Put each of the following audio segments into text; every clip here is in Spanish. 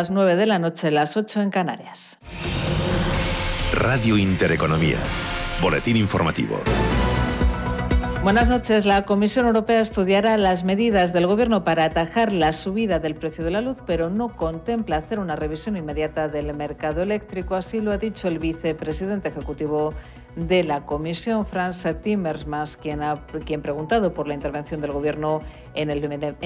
las 9 de la noche, las 8 en Canarias. Radio Intereconomía. Boletín informativo. Buenas noches. La Comisión Europea estudiará las medidas del Gobierno para atajar la subida del precio de la luz, pero no contempla hacer una revisión inmediata del mercado eléctrico. Así lo ha dicho el vicepresidente ejecutivo de la Comisión, Franz Timmermans, quien ha quien preguntado por la intervención del Gobierno en el,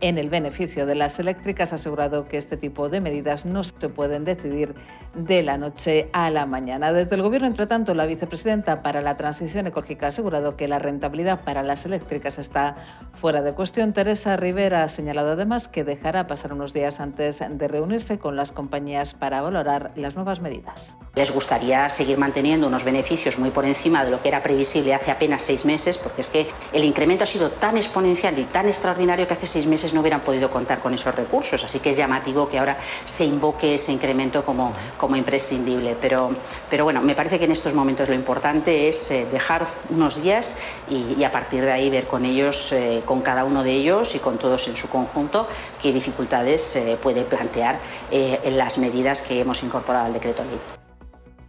en el beneficio de las eléctricas, ha asegurado que este tipo de medidas no se pueden decidir de la noche a la mañana. Desde el Gobierno, entre tanto, la vicepresidenta para la transición ecológica ha asegurado que la rentabilidad para las eléctricas está fuera de cuestión. Teresa Rivera ha señalado además que dejará pasar unos días antes de reunirse con las compañías para valorar las nuevas medidas. Les gustaría seguir manteniendo unos beneficios muy por encima de lo que era previsible hace apenas seis meses, porque es que el incremento ha sido tan exponencial y tan extraordinario que hace seis meses no hubieran podido contar con esos recursos. Así que es llamativo que ahora se invoque ese incremento como, como imprescindible. Pero, pero bueno, me parece que en estos momentos lo importante es eh, dejar unos días y, a partir de ahí ver con ellos, eh, con cada uno de ellos y con todos en su conjunto, qué dificultades eh, puede plantear en las medidas que hemos incorporado al decreto ley.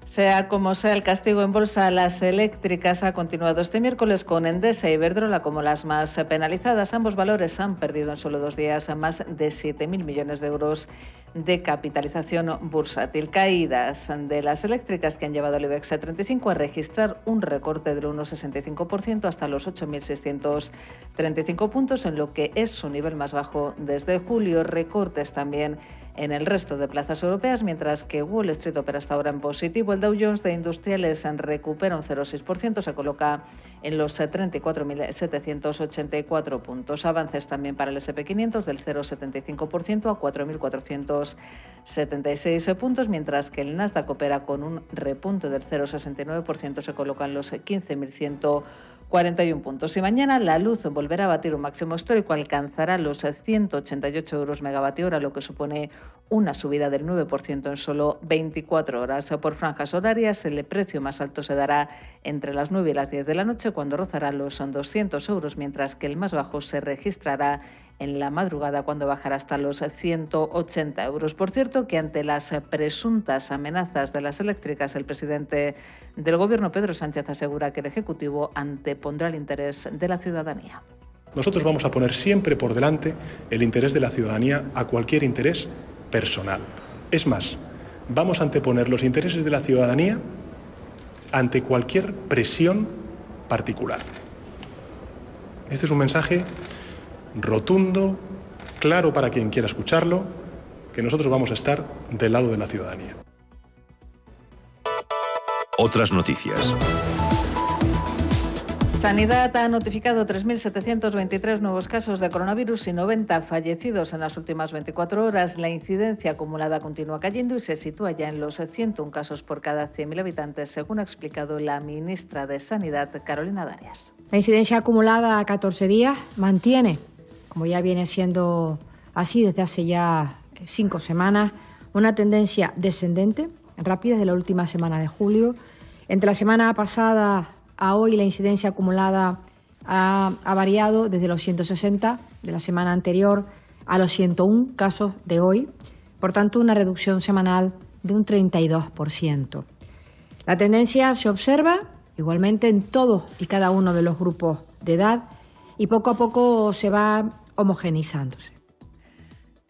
Sea como sea, el castigo en bolsa a las eléctricas ha continuado este miércoles con Endesa y Iberdrola como las más penalizadas. Ambos valores han perdido en solo dos días más de 7.000 millones de euros de capitalización bursátil. Caídas de las eléctricas que han llevado al IBEX 35 a registrar un recorte del 1,65% hasta los 8.635 puntos, en lo que es su nivel más bajo desde julio. Recortes también en el resto de plazas europeas, mientras que Wall Street opera hasta ahora en positivo. El Dow Jones de Industriales recupera un 0,6%, se coloca en los 34.784 puntos. Avances también para el SP500 del 0,75% a 4.476 puntos, mientras que el Nasdaq opera con un repunte del 0,69%, se coloca en los 15.100 41 puntos. Y mañana la luz volverá a batir un máximo histórico, alcanzará los 188 euros megavatio hora, lo que supone una subida del 9% en solo 24 horas. Por franjas horarias, el precio más alto se dará entre las 9 y las 10 de la noche, cuando rozará los 200 euros, mientras que el más bajo se registrará en la madrugada cuando bajará hasta los 180 euros. Por cierto, que ante las presuntas amenazas de las eléctricas, el presidente del Gobierno, Pedro Sánchez, asegura que el Ejecutivo antepondrá el interés de la ciudadanía. Nosotros vamos a poner siempre por delante el interés de la ciudadanía a cualquier interés personal. Es más, vamos a anteponer los intereses de la ciudadanía ante cualquier presión particular. Este es un mensaje rotundo, claro para quien quiera escucharlo, que nosotros vamos a estar del lado de la ciudadanía. Otras noticias. Sanidad ha notificado 3.723 nuevos casos de coronavirus y 90 fallecidos en las últimas 24 horas. La incidencia acumulada continúa cayendo y se sitúa ya en los 101 casos por cada 100.000 habitantes, según ha explicado la ministra de Sanidad, Carolina Darias. La incidencia acumulada a 14 días mantiene como ya viene siendo así desde hace ya cinco semanas, una tendencia descendente, rápida desde la última semana de julio. Entre la semana pasada a hoy la incidencia acumulada ha, ha, variado desde los 160 de la semana anterior a los 101 casos de hoy, por tanto una reducción semanal de un 32%. La tendencia se observa igualmente en todos y cada uno de los grupos de edad y poco a poco se va homogenizándose.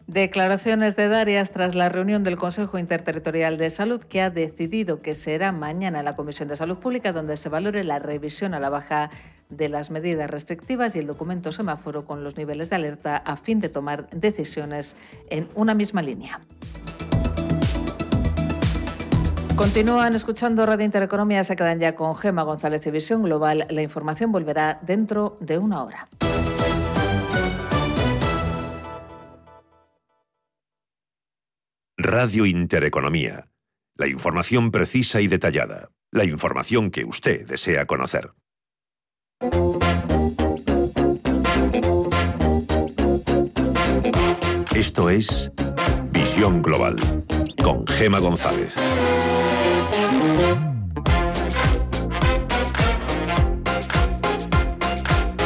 Declaraciones de Darias tras la reunión del Consejo Interterritorial de Salud que ha decidido que será mañana en la Comisión de Salud Pública donde se valore la revisión a la baja de las medidas restrictivas y el documento semáforo con los niveles de alerta a fin de tomar decisiones en una misma línea. Continúan escuchando Radio Intereconomía, se quedan ya con Gema González y Visión Global. La información volverá dentro de una hora. Radio Intereconomía. La información precisa y detallada. La información que usted desea conocer. Esto es Visión Global con Gema González.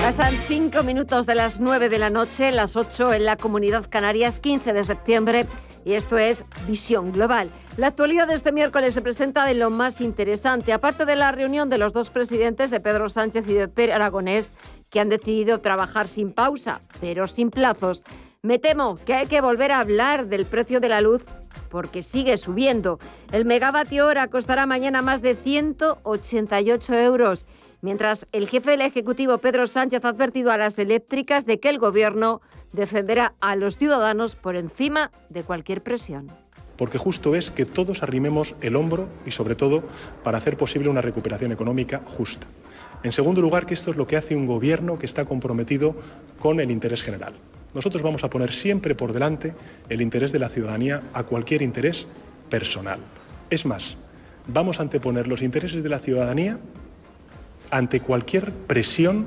Pasan cinco minutos de las nueve de la noche, las ocho en la Comunidad Canarias, 15 de septiembre y esto es Visión Global. La actualidad de este miércoles se presenta de lo más interesante, aparte de la reunión de los dos presidentes, de Pedro Sánchez y de Pere Aragonés, que han decidido trabajar sin pausa, pero sin plazos. Me temo que hay que volver a hablar del precio de la luz porque sigue subiendo. El megavatio hora costará mañana más de 188 euros, mientras el jefe del Ejecutivo, Pedro Sánchez, ha advertido a las eléctricas de que el Gobierno defenderá a los ciudadanos por encima de cualquier presión. Porque justo es que todos arrimemos el hombro y sobre todo para hacer posible una recuperación económica justa. En segundo lugar, que esto es lo que hace un gobierno que está comprometido con el interés general. Nosotros vamos a poner siempre por delante el interés de la ciudadanía a cualquier interés personal. Es más, vamos a anteponer los intereses de la ciudadanía ante cualquier presión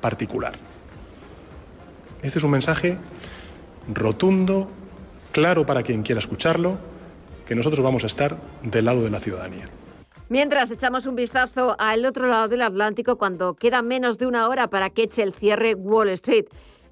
particular. Este es un mensaje rotundo, claro para quien quiera escucharlo, que nosotros vamos a estar del lado de la ciudadanía. Mientras echamos un vistazo al otro lado del Atlántico cuando queda menos de una hora para que eche el cierre Wall Street.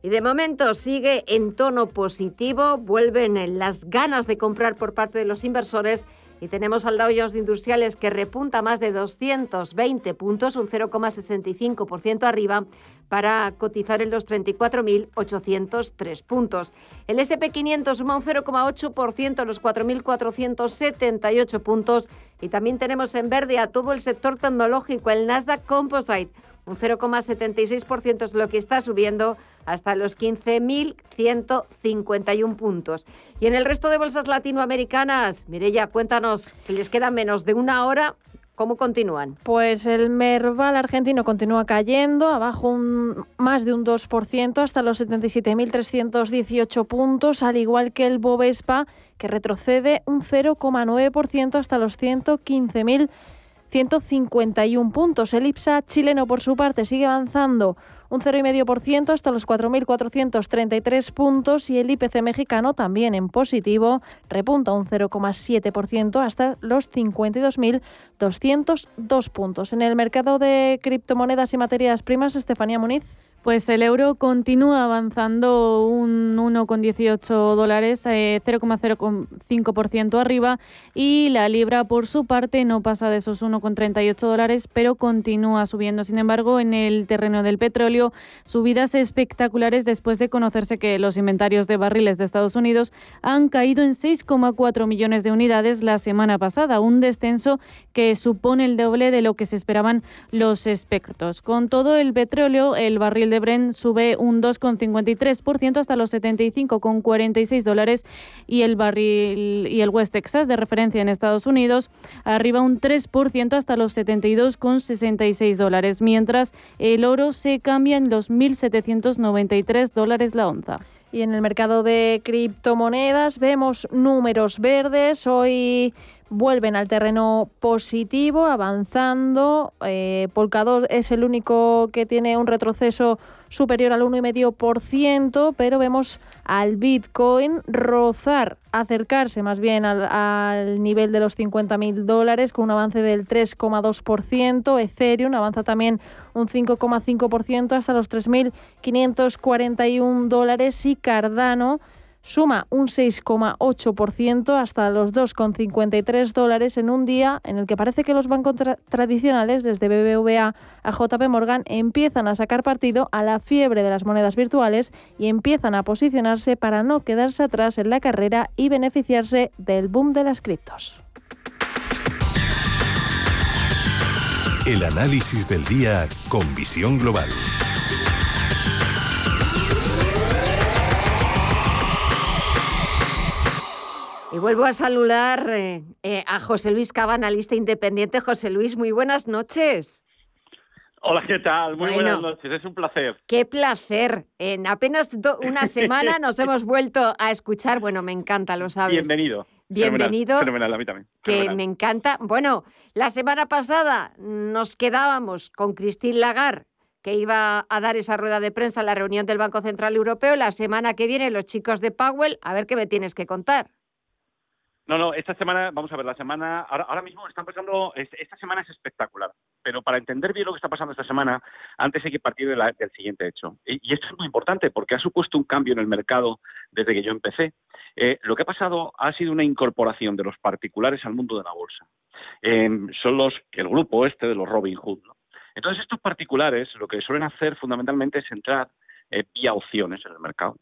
Y de momento sigue en tono positivo, vuelven las ganas de comprar por parte de los inversores. Y tenemos al Dow Jones Industriales que repunta más de 220 puntos, un 0,65% arriba, para cotizar en los 34.803 puntos. El SP500 suma un 0,8% a los 4.478 puntos y también tenemos en verde a todo el sector tecnológico, el Nasdaq Composite, un 0,76% es lo que está subiendo hasta los 15.151 puntos. Y en el resto de bolsas latinoamericanas, Mirella, cuéntanos, que les queda menos de una hora ¿Cómo continúan? Pues el Merval argentino continúa cayendo, abajo un, más de un 2% hasta los 77.318 puntos, al igual que el Bovespa, que retrocede un 0,9% hasta los 115.000 151 puntos. El IPSA chileno, por su parte, sigue avanzando un 0,5% hasta los 4.433 puntos y el IPC mexicano también en positivo repunta un 0,7% hasta los 52.202 puntos. En el mercado de criptomonedas y materias primas, Estefanía Muniz. Pues el euro continúa avanzando un 1,18 dólares, 0,05% eh, arriba y la libra por su parte no pasa de esos 1,38 dólares, pero continúa subiendo. Sin embargo, en el terreno del petróleo, subidas espectaculares después de conocerse que los inventarios de barriles de Estados Unidos han caído en 6,4 millones de unidades la semana pasada, un descenso que supone el doble de lo que se esperaban los expertos. Con todo el petróleo, el barril de Brent sube un 2,53% hasta los 75,46 dólares y el barril y el West Texas de referencia en Estados Unidos arriba un 3% hasta los 72,66 dólares, mientras el oro se cambia en los 1.793 dólares la onza. Y en el mercado de criptomonedas vemos números verdes. Hoy vuelven al terreno positivo, avanzando. Eh, Polkadot es el único que tiene un retroceso superior al 1,5%, pero vemos al Bitcoin rozar, acercarse más bien al, nivel de los 50.000 dólares con un avance del 3,2%. Ethereum avanza también un 5,5% hasta los 3.541 dólares y Cardano suma un 6,8% hasta los 2,53 dólares en un día en el que parece que los bancos tradicionales, desde BBVA a JP Morgan, empiezan a sacar partido a la fiebre de las monedas virtuales y empiezan a posicionarse para no quedarse atrás en la carrera y beneficiarse del boom de las criptos. El análisis del día con visión global. Y vuelvo a saludar eh, eh, a José Luis Cava, analista independiente. José Luis, muy buenas noches. Hola, ¿qué tal? Muy buenas noches, es un placer. Qué placer. En apenas una semana nos hemos vuelto a escuchar. Bueno, me encanta, lo sabes. Bienvenido. Bienvenido. Fenomenal, a mí también. Que me encanta. Bueno, la semana pasada nos quedábamos con Christine Lagarde, que iba a dar esa rueda de prensa en la reunión del Banco Central Europeo. La semana que viene, los chicos de Powell, a ver qué me tienes que contar. No, no, esta semana, vamos a ver, la semana, ahora, mismo están pasando, esta semana es espectacular, pero para entender bien lo que está pasando esta semana, antes hay que partir del siguiente hecho. Y, esto es muy importante porque ha supuesto un cambio en el mercado desde que yo empecé. Eh, lo que ha pasado ha sido una incorporación de los particulares al mundo de la bolsa. Em, son los, el grupo este de los Robin Hood. Entonces, estos particulares lo que suelen hacer fundamentalmente es entrar eh, vía opciones en el mercado.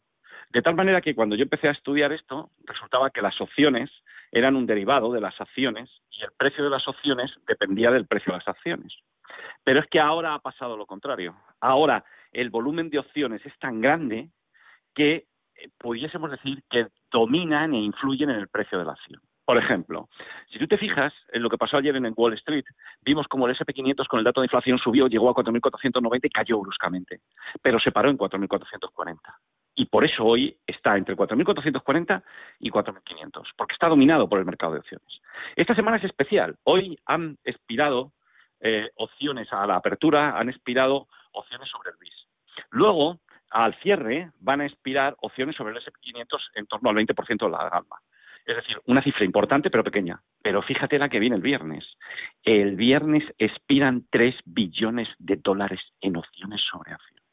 De tal manera que cuando yo empecé a estudiar esto, resultaba que las opciones eran un derivado de las acciones y el precio de las opciones dependía del precio de las acciones. Pero es que ahora ha pasado lo contrario. Ahora el volumen de opciones es tan grande que eh, pudiésemos decir que dominan e influyen en el precio de la acción. Por ejemplo, si tú te fijas en lo que pasó ayer en Wall Street, vimos como el SP500 con el dato de inflación subió, llegó a 4.490 y cayó bruscamente, pero se paró en 4.440 y por eso hoy está entre 4.440 y 4.500, porque está dominado por el mercado de opciones. Esta semana es especial. Hoy han expirado eh, opciones a la apertura, han expirado opciones sobre el BIS. Luego, al cierre, van a expirar opciones sobre el SP500 en torno al 20% de la gama. Es decir, una cifra importante pero pequeña. Pero fíjate la que viene el viernes. El viernes expiran 3 billones de dólares en opciones sobre acciones.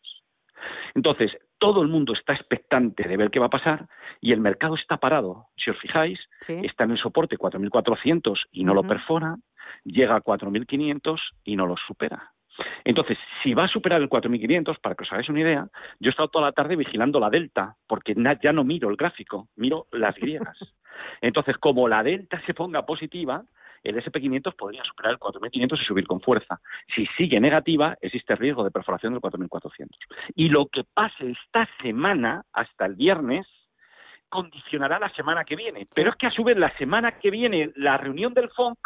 Entonces, todo el mundo está expectante de ver qué va a pasar y el mercado está parado. Si os fijáis, está en el soporte 4.400 y no lo perfora, llega a 4.500 y no lo supera. Entonces, si va a superar el 4.500, para que os hagáis una idea, yo he estado toda la tarde vigilando la delta, porque ya no miro el gráfico, miro las griegas. Entonces, como la delta se ponga positiva, el SP500 podría superar el 4.500 y subir con fuerza. Si sigue negativa, existe riesgo de perforación del 4.400. Y lo que pase esta semana, hasta el viernes, condicionará la semana que viene. Pero es que a su vez la semana que viene, la reunión del FONC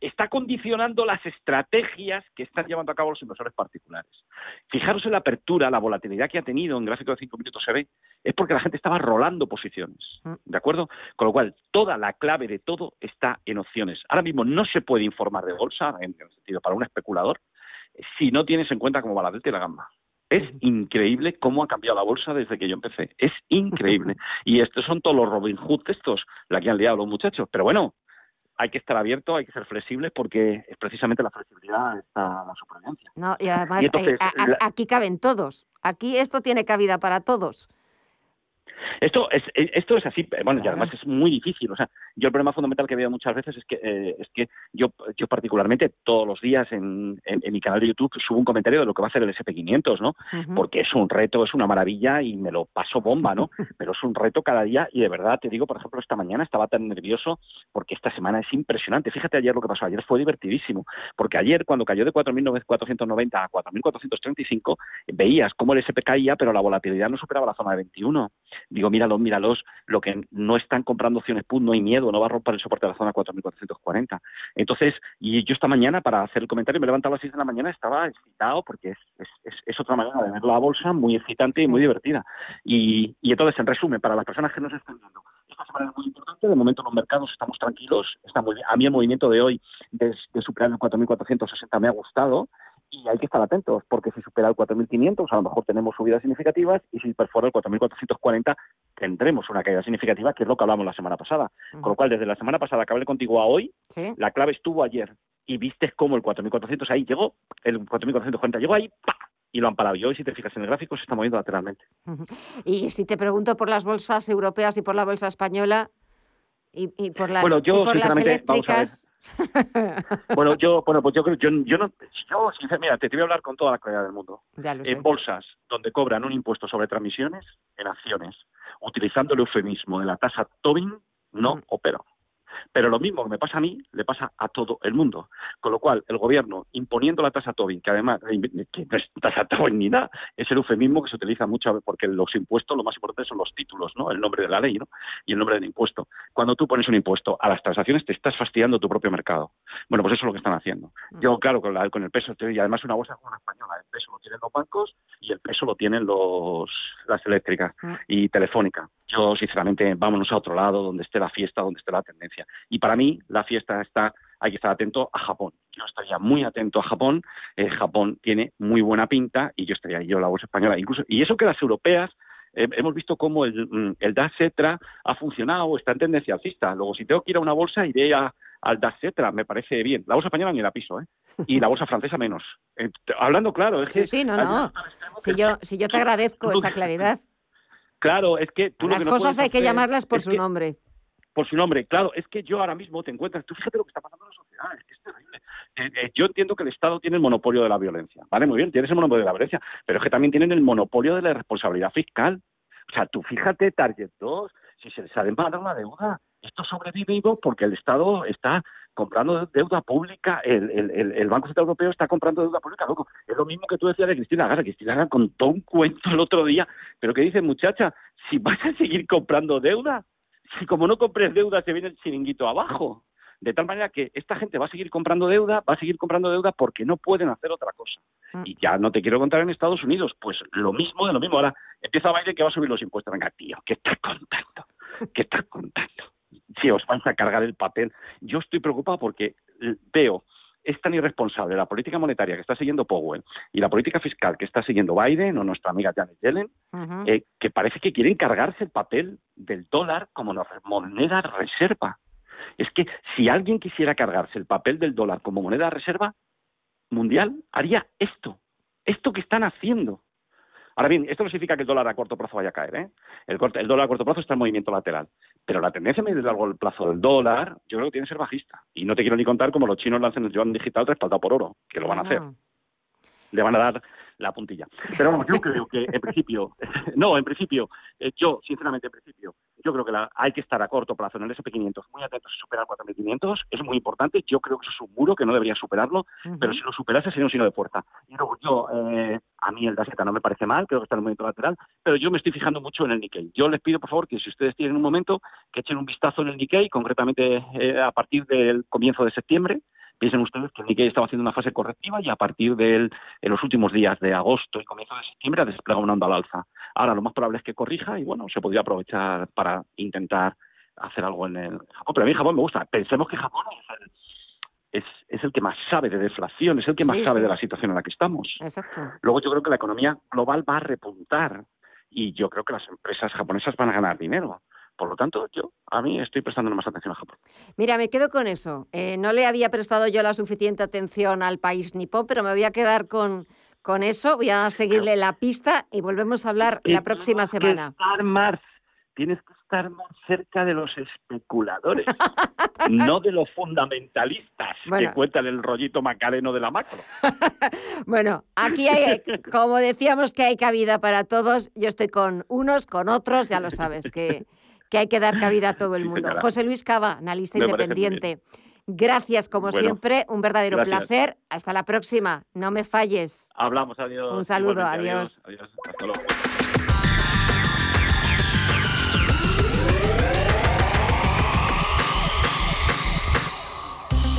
está condicionando las estrategias que están llevando a cabo los inversores particulares. Fijaros en la apertura, la volatilidad que ha tenido en gráfico de 5 minutos se ve, es porque la gente estaba rolando posiciones, mm. ¿de acuerdo? Con lo cual, toda la clave de todo está en opciones. Ahora mismo no se puede informar de bolsa, en el sentido para un especulador, si no tienes en cuenta como va la delta y la gama. Es increíble cómo ha cambiado la bolsa desde que yo empecé. Es increíble. Y estos son todos los Robin Hood estos, la que han liado los muchachos. Pero bueno, hay que estar abierto, hay que ser flexibles porque es precisamente la flexibilidad está la supervivencia. No, y además eh, aquí caben todos. Aquí esto tiene cabida para todos. Esto es, eh, esto es así, eh, bueno, y además es muy difícil. O sea, yo el problema fundamental que veo muchas veces es que, eh, es que yo, yo particularmente todos los días en, en, mi canal de YouTube subo un comentario de lo que va a hacer el SP500, ¿no? Porque es un reto, es una maravilla y me lo paso bomba, ¿no? Pero es un reto cada día y de verdad te digo, por ejemplo, esta mañana estaba tan nervioso porque esta semana es impresionante. Fíjate ayer lo que pasó, ayer fue divertidísimo, porque ayer cuando cayó de 4.490 a 4.435 veías cómo el SP caía, pero la volatilidad no superaba la zona de 21 digo, míralos, míralos, lo que no están comprando opciones put, no hay miedo, no va a romper el soporte de la zona 4.440. Entonces, y yo esta mañana, para hacer el comentario, me he levantado a las 6 de la mañana, estaba excitado porque es, es, es, otra manera de ver la bolsa muy excitante y muy divertida. Y, y entonces, en resumen, para las personas que nos están viendo, esta semana es muy importante, de momento los mercados estamos tranquilos, está muy A mí el movimiento de hoy de, de superar el 4.460 me ha gustado, y hay que estar atentos, porque si supera el 4.500, a lo mejor tenemos subidas significativas, y si perfora el 4.440, tendremos una caída significativa, que es lo que hablamos la semana pasada. Con lo cual, desde la semana pasada que hablé contigo a hoy, la clave estuvo ayer, y viste cómo el 4.400 ahí llegó, el 4.440 llegó ahí, ¡pa! y lo han parado. Y hoy, si te fijas en el gráfico, se está moviendo lateralmente. Y si te pregunto por las bolsas europeas y por la bolsa española, y, por, la, bueno, yo, por las eléctricas... bueno, yo, bueno, pues yo creo, yo, yo no, yo, mira, te, voy a hablar con toda la claridad del mundo. En bolsas donde cobran un impuesto sobre transmisiones, en acciones, utilizando el eufemismo de la tasa Tobin, no mm. opero. Pero lo mismo que me pasa a mí, le pasa a todo el mundo. Con lo cual, el gobierno imponiendo la tasa Tobin, que además que no es tasa Tobin ni nada, es el eufemismo que se utiliza mucho porque los impuestos, lo más importante son los títulos, ¿no? El nombre de la ley, ¿no? Y el nombre del impuesto. Cuando tú pones un impuesto a las transacciones, te estás fastidiando tu propio mercado. Bueno, pues eso es lo que están haciendo. Mm. Yo, claro, con, con el peso, y además una bolsa como una española, el peso lo tienen los bancos y el peso lo tienen los las eléctricas mm. y telefónica. Yo, sinceramente, vámonos a otro lado, donde esté la fiesta, donde esté la tendencia. Y para mí, la fiesta está, hay que estar atento a Japón. Yo estaría muy atento a Japón. Eh, Japón tiene muy buena pinta y yo estaría yo la bolsa española. Incluso, y eso que las europeas hemos visto cómo el, mm, el DAX Cetra ha funcionado, está en tendencia alcista. Luego, si tengo que ir a una bolsa, iré a, al DAX Cetra, me parece bien. La bolsa española ni la piso, ¿eh? Y la bolsa francesa menos. Eh, hablando claro, es sí, que... Sí, no, no. Si yo, si yo te agradezco esa claridad. Claro, es que tú Las lo que cosas hay que llamarlas por su que- nombre. por su nombre. Claro, es que yo ahora mismo te encuentras, tú fíjate lo que está pasando en la sociedad, es que es terrible. Eh, eh, yo entiendo que el Estado tiene el monopolio de la violencia, ¿vale? Muy bien, tienes el monopolio de la violencia, pero es que también tienen el monopolio de la responsabilidad fiscal. O sea, tú fíjate, Target 2, si se les ha demandado una deuda, esto sobrevive Ivo, porque el Estado está comprando deuda pública, el, el- el- Banco Central Europeo está comprando deuda pública, loco. Es lo mismo que tú decías de Cristina Lagarde. Cristina Lagarde contó un cuento el otro día, pero que dice, muchacha, si vas a seguir comprando deuda, si como no compres deuda se viene el chiringuito abajo. De tal manera que esta gente va a seguir comprando deuda, va a seguir comprando deuda porque no pueden hacer otra cosa. Y ya no te quiero contar en Estados Unidos, pues lo mismo de lo mismo. Ahora empieza Biden que va a subir los impuestos. Venga, tío, ¿qué estás contando? ¿Qué estás contando? Si os vais a cargar el papel. Yo estoy preocupado porque eh, veo es tan irresponsable la política monetaria que está siguiendo Powell y la política fiscal que está siguiendo Biden o nuestra amiga Janet Yellen, eh, que parece que quieren cargarse el papel del dólar como moneda reserva. Es que si alguien quisiera cargarse el papel del dólar como moneda reserva mundial, haría esto, esto que están haciendo. Ahora bien, esto no significa que el dólar a corto plazo vaya a caer. ¿eh? El, corto- el dólar a corto plazo está en movimiento lateral. Pero la tendencia a medio y largo plazo del dólar, yo creo que tiene que ser bajista. Y no te quiero ni contar cómo los chinos lancen el yuan digital respaldado por oro, que lo van a hacer. Le van a dar la puntilla. Pero vamos, yo creo que en principio, no, en principio, eh, yo, sinceramente, en principio, yo creo que la- hay que estar a corto plazo en el SP500, muy atentos a superar 4.500, es muy importante, yo creo que eso es un muro que no debería superarlo, pero si lo superase sería un signo de fuerza. Y luego yo, eh, a mí el Daseta no me parece mal, creo que está en el movimiento lateral, pero yo me estoy fijando mucho en el Nikkei. Yo les pido, por favor, que si ustedes tienen un momento, que echen un vistazo en el Nikkei, concretamente eh, a partir del comienzo de septiembre, Piensen ustedes que Nikkei estaba haciendo una fase correctiva y a partir de los últimos días de agosto y comienzo de septiembre ha desplegado una onda al alza. Ahora lo más probable es que corrija y bueno, se podría aprovechar para intentar hacer algo en el Japón. Pero a mí Japón me gusta. Pensemos que Japón es el, es, es el que más sabe de deflación, es el que más Sí, sabe sí. de la situación en la que estamos. Exacto. Luego yo creo que la economía global va a repuntar y yo creo que las empresas japonesas van a ganar dinero. Por lo tanto, yo a mí estoy prestando más atención a Japón. Mira, me quedo con eso. Eh, no le había prestado yo la suficiente atención al país nipón, pero me voy a quedar con, con eso. Voy a seguirle la pista y volvemos a hablar la próxima semana. estar más, tienes que estar más cerca de los especuladores, no de los fundamentalistas Bueno. que cuentan el rollito macareno de la macro. Bueno, aquí hay, como decíamos que hay cabida para todos, yo estoy con unos, con otros, ya lo sabes, que, que hay que dar cabida a todo el Sí, mundo. señora. José Luis Cava, analista Me independiente. Gracias, como Bueno, siempre, un verdadero gracias. placer. Hasta la próxima, no me falles. Hablamos, adiós. Un saludo, adiós. adiós. Hasta luego.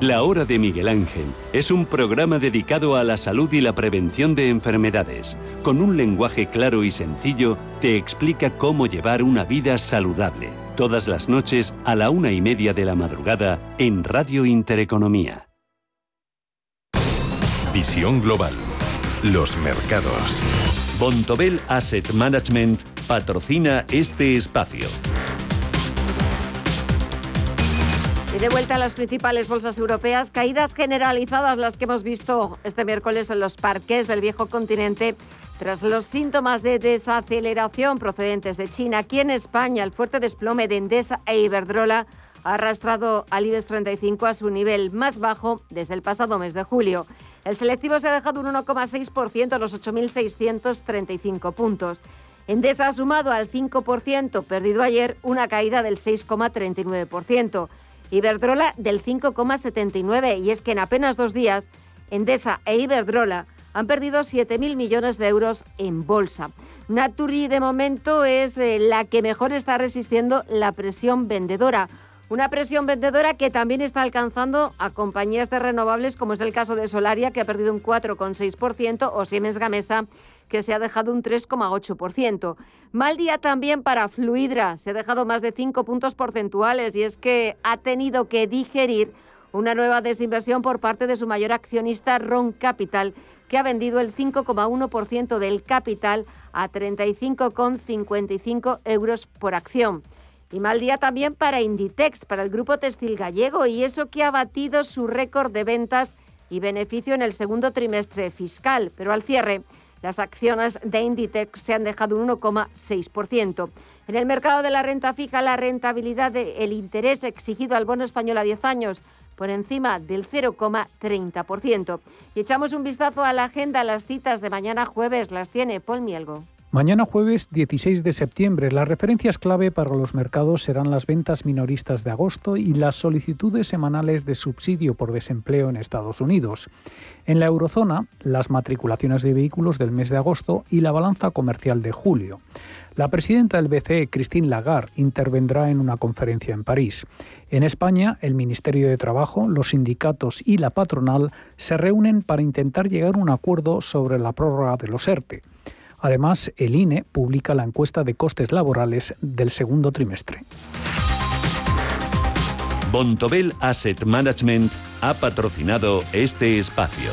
La Hora de Miguel Ángel es un programa dedicado a la salud y la prevención de enfermedades. Con un lenguaje claro y sencillo, te explica cómo llevar una vida saludable. Todas las noches a la una y media de la madrugada en Radio Intereconomía. Visión global. Los mercados. Bontobel Asset Management patrocina este espacio. Y de vuelta a las principales bolsas europeas, caídas generalizadas las que hemos visto este miércoles en los parques del viejo continente tras los síntomas de desaceleración procedentes de China. Aquí en España, el fuerte desplome de Endesa e Iberdrola ha arrastrado al IBEX 35 a su nivel más bajo desde el pasado mes de julio. El selectivo se ha dejado un 1,6% a los 8.635 puntos. Endesa ha sumado al 5%, perdido ayer una caída del 6,39%. Iberdrola del 5,79% y es que en apenas dos días Endesa e Iberdrola han perdido 7.000 millones de euros en bolsa. Naturi de momento es eh, la que mejor está resistiendo la presión vendedora. Una presión vendedora que también está alcanzando a compañías de renovables, como es el caso de Solaria, que ha perdido un 4,6%, o Siemens Gamesa, que se ha dejado un 3,8%. Mal día también para Fluidra, se ha dejado más de 5 puntos porcentuales y es que ha tenido que digerir una nueva desinversión por parte de su mayor accionista Ron Capital, que ha vendido el 5,1% del capital a 35,55 euros por acción. Y mal día también para Inditex, para el grupo textil gallego, y eso que ha batido su récord de ventas y beneficio en el segundo trimestre fiscal. Pero al cierre, las acciones de Inditex se han dejado un 1,6%. En el mercado de la renta fija, la rentabilidad del interés exigido al bono español a 10 años por encima del 0,30%. Y echamos un vistazo a la agenda, las citas de mañana jueves las tiene Paul Mielgo. Mañana jueves 16 de septiembre, las referencias clave para los mercados serán las ventas minoristas de agosto y las solicitudes semanales de subsidio por desempleo en Estados Unidos. En la eurozona, las matriculaciones de vehículos del mes de agosto y la balanza comercial de julio. La presidenta del BCE, Christine Lagarde, intervendrá en una conferencia en París. En España, el Ministerio de Trabajo, los sindicatos y la patronal se reúnen para intentar llegar a un acuerdo sobre la prórroga de los ERTE. Además, el INE publica la encuesta de costes laborales del segundo trimestre. Bontobel Asset Management ha patrocinado este espacio.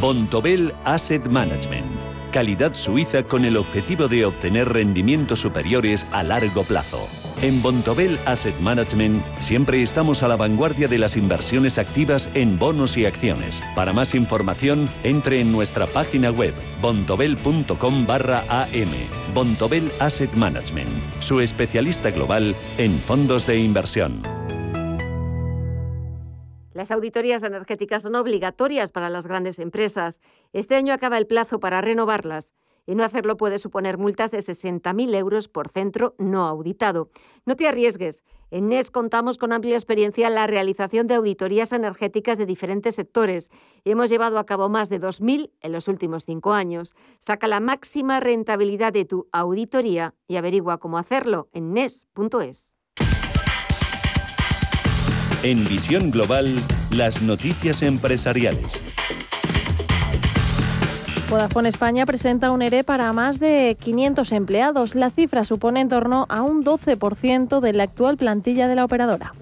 Bontobel Asset Management, calidad suiza con el objetivo de obtener rendimientos superiores a largo plazo. En Bontobel Asset Management siempre estamos a la vanguardia de las inversiones activas en bonos y acciones. Para más información, entre en nuestra página web bontobel.com barra am. Bontobel Asset Management, su especialista global en fondos de inversión. Las auditorías energéticas son obligatorias para las grandes empresas. Este año acaba el plazo para renovarlas y no hacerlo puede suponer multas de 60.000 euros por centro no auditado. No te arriesgues. En NES contamos con amplia experiencia en la realización de auditorías energéticas de diferentes sectores y hemos llevado a cabo más de 2.000 en los últimos cinco años. Saca la máxima rentabilidad de tu auditoría y averigua cómo hacerlo en NES.es. En Visión Global, las noticias empresariales. Vodafone España presenta un ERE para más de 500 empleados. La cifra supone en torno a un 12% de la actual plantilla de la operadora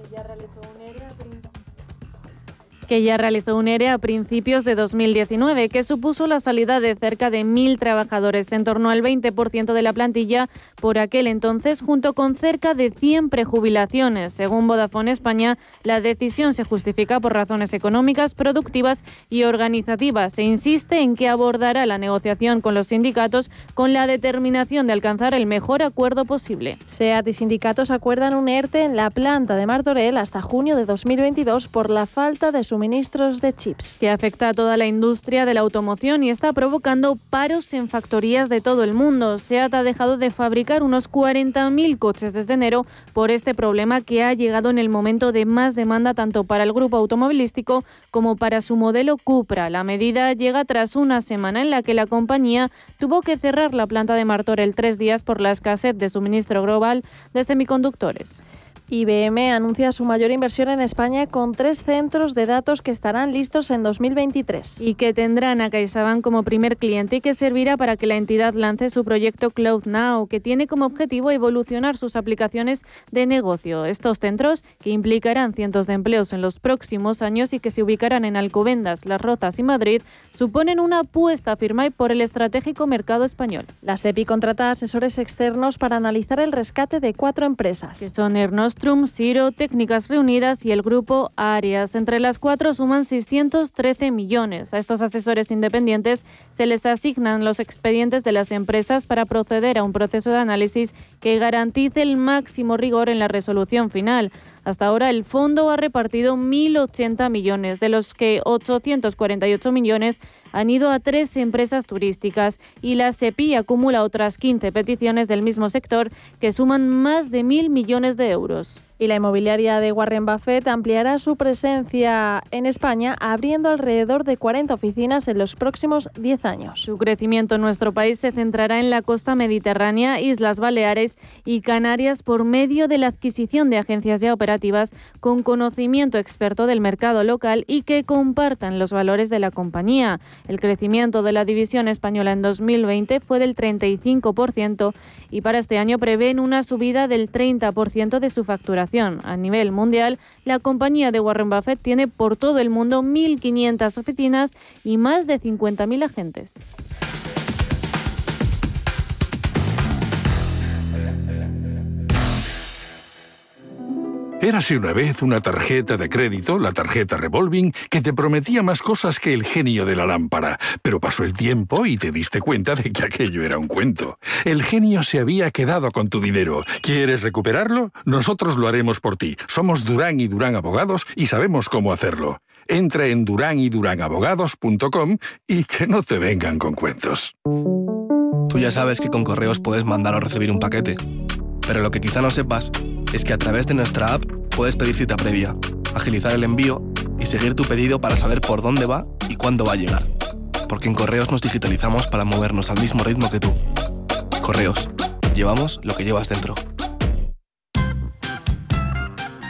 que ya realizó un ERE a principios de 2019, que supuso la salida de cerca de 1.000 trabajadores, en torno al 20% de la plantilla por aquel entonces, junto con cerca de 100 prejubilaciones. Según Vodafone España, la decisión se justifica por razones económicas, productivas y organizativas. Se insiste en que abordará la negociación con los sindicatos con la determinación de alcanzar el mejor acuerdo posible. SEAT y sindicatos acuerdan un ERTE en la planta de Martorell hasta junio de 2022 por la falta de su suministros de chips. Que afecta a toda la industria de la automoción y está provocando paros en factorías de todo el mundo. SEAT ha dejado de fabricar unos 40.000 coches desde enero por este problema que ha llegado en el momento de más demanda tanto para el grupo automovilístico como para su modelo Cupra. La medida llega tras una semana en la que la compañía tuvo que cerrar la planta de Martorell tres días por la escasez de suministro global de semiconductores. IBM anuncia su mayor inversión en España con tres centros de datos que estarán listos en 2023. Y que tendrán a CaixaBank como primer cliente y que servirá para que la entidad lance su proyecto Cloud Now, que tiene como objetivo evolucionar sus aplicaciones de negocio. Estos centros, que implicarán cientos de empleos en los próximos años y que se ubicarán en Alcobendas, Las Rozas y Madrid, suponen una apuesta firme por el estratégico mercado español. La SEPI contrata asesores externos para analizar el rescate de cuatro empresas, que son Ernos Strum, Siro, Técnicas Reunidas y el grupo Arias. Entre las cuatro suman 613 millones. A estos asesores independientes se les asignan los expedientes de las empresas para proceder a un proceso de análisis que garantice el máximo rigor en la resolución final. Hasta ahora el fondo ha repartido 1.080 millones, de los que 848 millones han ido a tres empresas turísticas y la SEPI acumula otras 15 peticiones del mismo sector que suman más de 1.000 millones de euros. Y la inmobiliaria de Warren Buffett ampliará su presencia en España, abriendo alrededor de 40 oficinas en los próximos 10 años. Su crecimiento en nuestro país se centrará en la costa mediterránea, Islas Baleares y Canarias por medio de la adquisición de agencias ya operativas con conocimiento experto del mercado local y que compartan los valores de la compañía. El crecimiento de la división española en 2020 fue del 35% y para este año prevén una subida del 30% de su facturación. A nivel mundial, la compañía de Warren Buffett tiene por todo el mundo 1.500 oficinas y más de 50.000 agentes. Érase una vez una tarjeta de crédito, la tarjeta revolving, que te prometía más cosas que el genio de la lámpara, pero pasó el tiempo y te diste cuenta de que aquello era un cuento. El genio se había quedado con tu dinero. ¿Quieres recuperarlo? Nosotros lo haremos por ti. Somos Durán y Durán Abogados y sabemos cómo hacerlo. Entra en duranyduránabogados.com y que no te vengan con cuentos. Tú ya sabes que con correos puedes mandar o recibir un paquete, pero lo que quizá no sepas es que a través de nuestra app puedes pedir cita previa, agilizar el envío y seguir tu pedido para saber por dónde va y cuándo va a llegar. Porque en Correos nos digitalizamos para movernos al mismo ritmo que tú. Correos, llevamos lo que llevas dentro.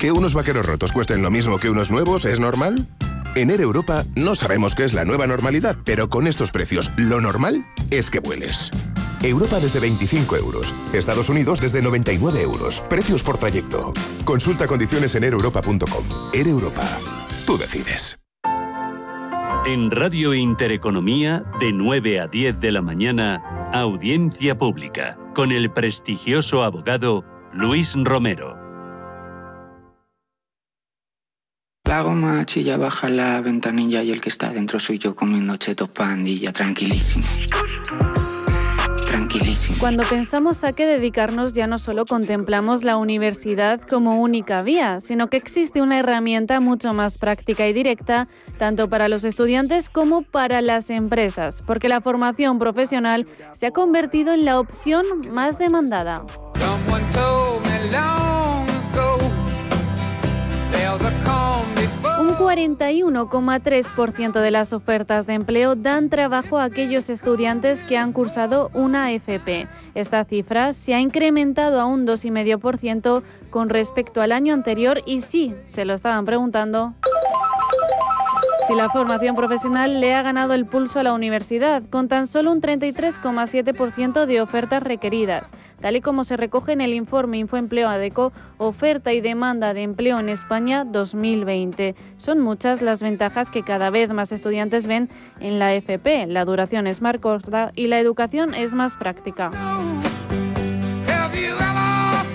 ¿Que unos vaqueros rotos cuesten lo mismo que unos nuevos es normal? En Air Europa no sabemos qué es la nueva normalidad, pero con estos precios, lo normal es que vueles. Europa desde 25 euros. Estados Unidos desde 99 euros. Precios por trayecto. Consulta condiciones en aereuropa.com. Air Europa. Tú decides. En Radio Intereconomía, de 9 a 10 de la mañana, audiencia pública, con el prestigioso abogado Luis Romero. Goma chilla baja la ventanilla y el que está dentro soy yo comiendo chetos pandilla, tranquilísimo. Cuando pensamos a qué dedicarnos ya no solo contemplamos la universidad como única vía, sino que existe una herramienta mucho más práctica y directa, tanto para los estudiantes como para las empresas, porque la formación profesional se ha convertido en la opción más demandada. 41,3% de las ofertas de empleo dan trabajo a aquellos estudiantes que han cursado una FP. Esta cifra se ha incrementado a un 2,5% con respecto al año anterior y sí, se lo estaban preguntando si la formación profesional le ha ganado el pulso a la universidad, con tan solo un 33,7% de ofertas requeridas, tal y como se recoge en el informe Infoempleo ADECO, Oferta y Demanda de Empleo en España 2020. Son muchas las ventajas que cada vez más estudiantes ven en la FP. La duración es más corta y la educación es más práctica.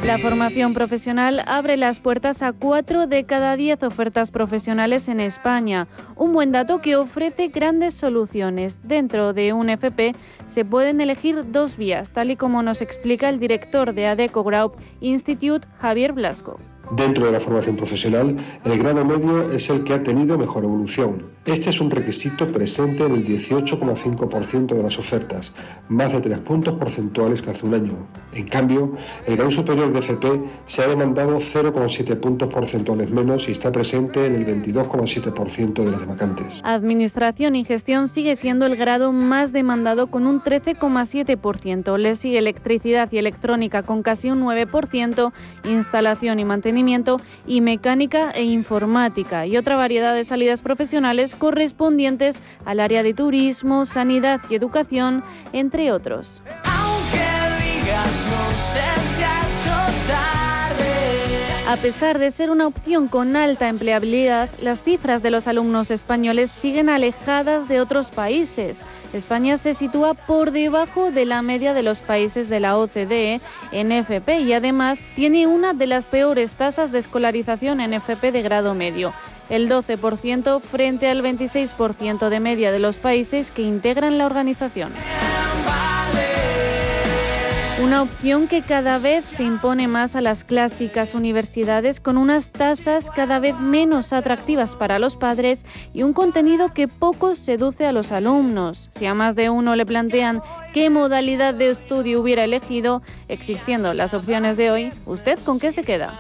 La formación profesional abre las puertas a cuatro de cada diez ofertas profesionales en España, un buen dato que ofrece grandes soluciones. Dentro de un FP se pueden elegir dos vías, tal y como nos explica el director de ADECO Group Institute, Javier Blasco. Dentro de la formación profesional, el grado medio es el que ha tenido mejor evolución. Este es un requisito presente en el 18,5% de las ofertas, más de 3 puntos porcentuales que hace un año. En cambio, el grado superior de FP se ha demandado 0,7 puntos porcentuales menos y está presente en el 22,7% de las vacantes. Administración y gestión sigue siendo el grado más demandado con un 13,7%. Le sigue electricidad y electrónica con casi un 9%, instalación y mantenimiento y mecánica e informática y otra variedad de salidas profesionales correspondientes al área de turismo, sanidad y educación, entre otros. A pesar de ser una opción con alta empleabilidad, las cifras de los alumnos españoles siguen alejadas de otros países. España se sitúa por debajo de la media de los países de la OCDE en FP y además tiene una de las peores tasas de escolarización en FP de grado medio el 12% frente al 26% de media de los países que integran la organización. Una opción que cada vez se impone más a las clásicas universidades con unas tasas cada vez menos atractivas para los padres y un contenido que poco seduce a los alumnos. Si a más de uno le plantean qué modalidad de estudio hubiera elegido, existiendo las opciones de hoy, ¿usted con qué se queda?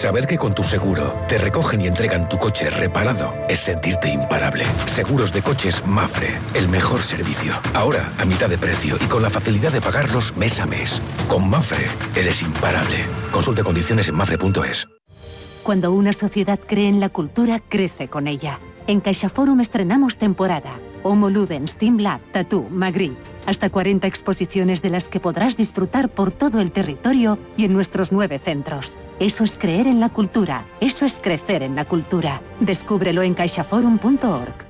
Saber que con tu seguro te recogen y entregan tu coche reparado es sentirte imparable. Seguros de coches Mafre, el mejor servicio. Ahora a mitad de precio y con la facilidad de pagarlos mes a mes. Con Mafre eres imparable. Consulte condiciones en mafre.es. Cuando una sociedad cree en la cultura, crece con ella. En CaixaForum estrenamos temporada. Homo Ludens, Team Lab, Tattoo, Magritte. Hasta 40 exposiciones de las que podrás disfrutar por todo el territorio y en nuestros nueve centros. Eso es creer en la cultura. Eso es crecer en la cultura. Descúbrelo en caixaforum.org.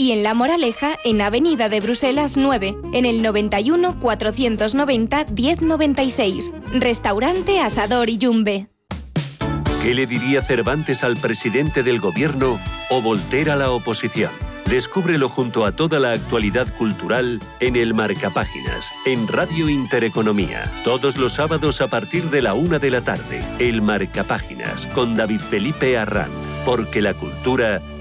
y en La Moraleja, en Avenida de Bruselas 9, en el 91 490 1096. Restaurante Asador y Yumbe. ¿Qué le diría Cervantes al presidente del gobierno o Voltaire a la oposición? Descúbrelo junto a toda la actualidad cultural en el Marcapáginas, en Radio Intereconomía. Todos los sábados a partir de la una de la tarde. El Marcapáginas con David Felipe Arranz. Porque la cultura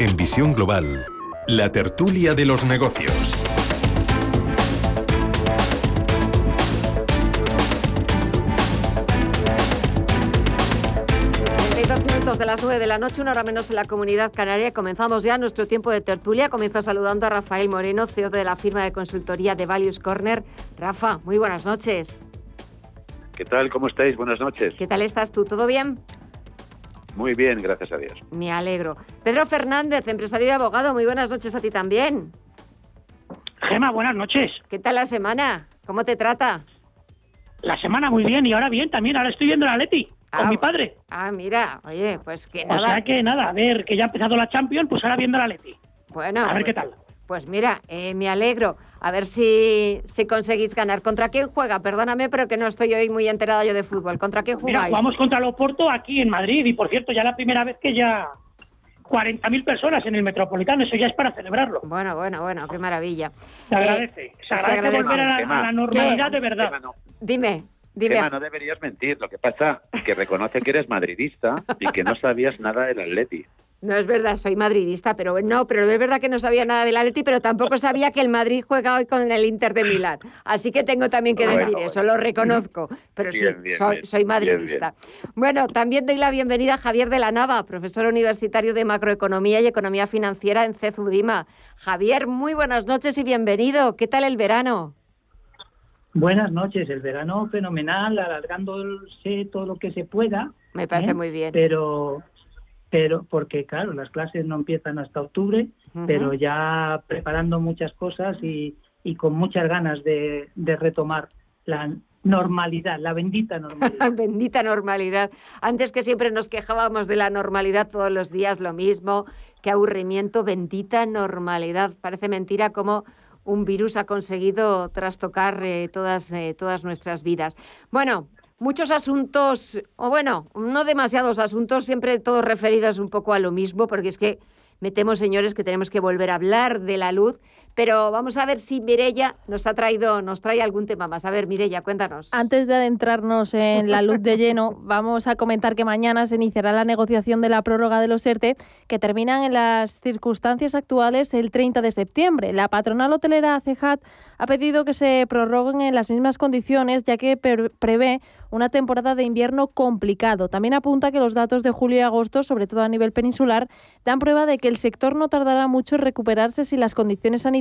En Visión Global, la tertulia de los negocios. de las 9 de la noche, una hora menos en la comunidad canaria. Comenzamos ya nuestro tiempo de tertulia. Comienzo saludando a Rafael Moreno, CEO de la firma de consultoría de Values Corner. Rafa, muy buenas noches. ¿Qué tal? ¿Cómo estáis? Buenas noches. ¿Qué tal estás tú? ¿Todo bien? Muy bien, gracias a Dios. Me alegro. Pedro Fernández, empresario y abogado, muy buenas noches a ti también. Gema, buenas noches. ¿Qué tal la semana? ¿Cómo te trata? La semana muy bien y ahora bien también. Ahora estoy viendo la Leti con Ah, mi padre. Ah, mira, oye, pues que O nada. sea que nada, a ver, que ya ha empezado la Champions, pues ahora viendo la Leti. Bueno, a ver pues- qué tal. Pues mira, eh, me alegro. A ver si, si conseguís ganar. ¿Contra quién juega? Perdóname, pero que no estoy hoy muy enterada yo de fútbol. ¿Contra quién Mira, jugáis? jugamos contra el Oporto aquí en Madrid y por cierto, ya la primera vez que ya 40.000 personas en el Metropolitano, eso ya es para celebrarlo. Bueno, bueno, bueno, qué maravilla. Se Eh, agradece, se agradece volver a la, a la normalidad de verdad. Dime, dime. No deberías mentir. Lo que pasa es que reconoce que eres madridista y que no sabías nada del Atleti. No es verdad, soy madridista, pero no, pero es verdad que no sabía nada del Atleti, pero tampoco sabía que el Madrid juega hoy con el Inter de Milán. Así que tengo también que Bueno, decir bueno. eso, lo reconozco. Pero sí, Bien, soy, bien. soy Bien, madridista. Bueno, también doy la bienvenida a Javier de la Nava, profesor universitario de macroeconomía y economía financiera en CEFUDIMA. Javier, muy buenas noches y bienvenido. ¿Qué tal el verano? Buenas noches, el verano fenomenal, alargándose todo lo que se pueda. Me parece ¿eh? muy bien. Pero, pero porque claro, las clases no empiezan hasta octubre, Ujú. pero ya preparando muchas cosas y, y con muchas ganas de, de retomar la normalidad, la bendita normalidad. Bendita normalidad. Antes que siempre nos quejábamos de la normalidad todos los días, lo mismo. Qué aburrimiento, bendita normalidad. Parece mentira cómo un virus ha conseguido trastocar eh, todas, eh, todas nuestras vidas. Bueno, muchos asuntos, o bueno, no demasiados asuntos, siempre todos referidos un poco a lo mismo, porque es que me temo, señores, que tenemos que volver a hablar de la luz, pero vamos a ver si Mirella nos ha traído, nos trae algún tema más. A ver, Mirella, cuéntanos. Antes de adentrarnos en la luz de lleno, vamos a comentar que mañana se iniciará la negociación de la prórroga de los ERTE, que terminan en las circunstancias actuales el 30 de septiembre. La patronal hotelera CEJAT ha pedido que se prorroguen en las mismas condiciones, ya que prevé una temporada de invierno complicado. También apunta que los datos de julio y agosto, sobre todo a nivel peninsular, dan prueba de que el sector no tardará mucho en recuperarse si las condiciones sanitarias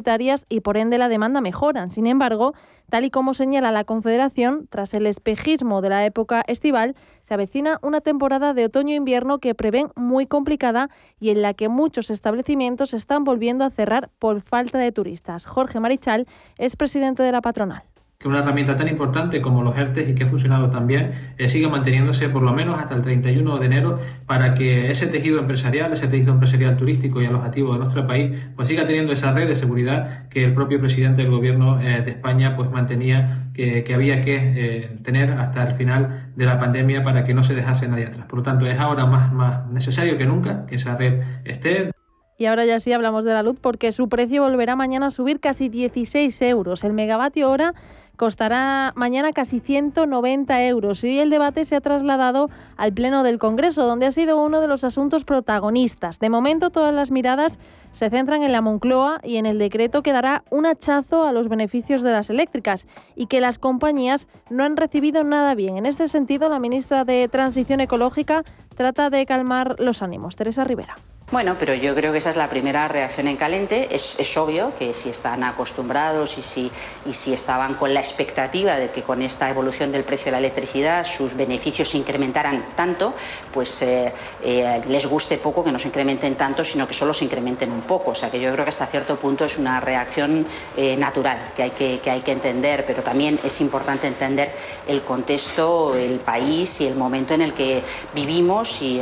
y por ende la demanda mejoran. Sin embargo, tal y como señala la Confederación, tras el espejismo de la época estival, se avecina una temporada de otoño-invierno que prevén muy complicada y en la que muchos establecimientos están volviendo a cerrar por falta de turistas. Jorge Marichal es presidente de la patronal que una herramienta tan importante como los ERTES y que ha funcionado también eh, siga manteniéndose por lo menos hasta el 31 de enero para que ese tejido empresarial, ese tejido empresarial turístico y alojativo de nuestro país, pues siga teniendo esa red de seguridad que el propio presidente del gobierno eh, de España pues mantenía que, había que eh, tener hasta el final de la pandemia para que no se dejase nadie atrás. Por lo tanto, es ahora más, más necesario que nunca que esa red esté. Y ahora ya sí hablamos de la luz porque su precio volverá mañana a subir casi 16 euros. El megavatio hora costará mañana casi 190 euros y el debate se ha trasladado al Pleno del Congreso, donde ha sido uno de los asuntos protagonistas. De momento todas las miradas se centran en la Moncloa y en el decreto que dará un hachazo a los beneficios de las eléctricas y que las compañías no han recibido nada bien. En este sentido, la ministra de Transición Ecológica trata de calmar los ánimos. Teresa Rivera. Bueno, pero yo creo que esa es la primera reacción en calente. Es, obvio que si están acostumbrados y si, y si estaban con la expectativa de que con esta evolución del precio de la electricidad sus beneficios se incrementaran tanto, pues eh, eh, les guste poco que no se incrementen tanto, sino que solo se incrementen un poco. O sea que yo creo que hasta cierto punto es una reacción eh, natural que hay que, que hay que entender, pero también es importante entender el contexto, el país y el momento en el que vivimos y,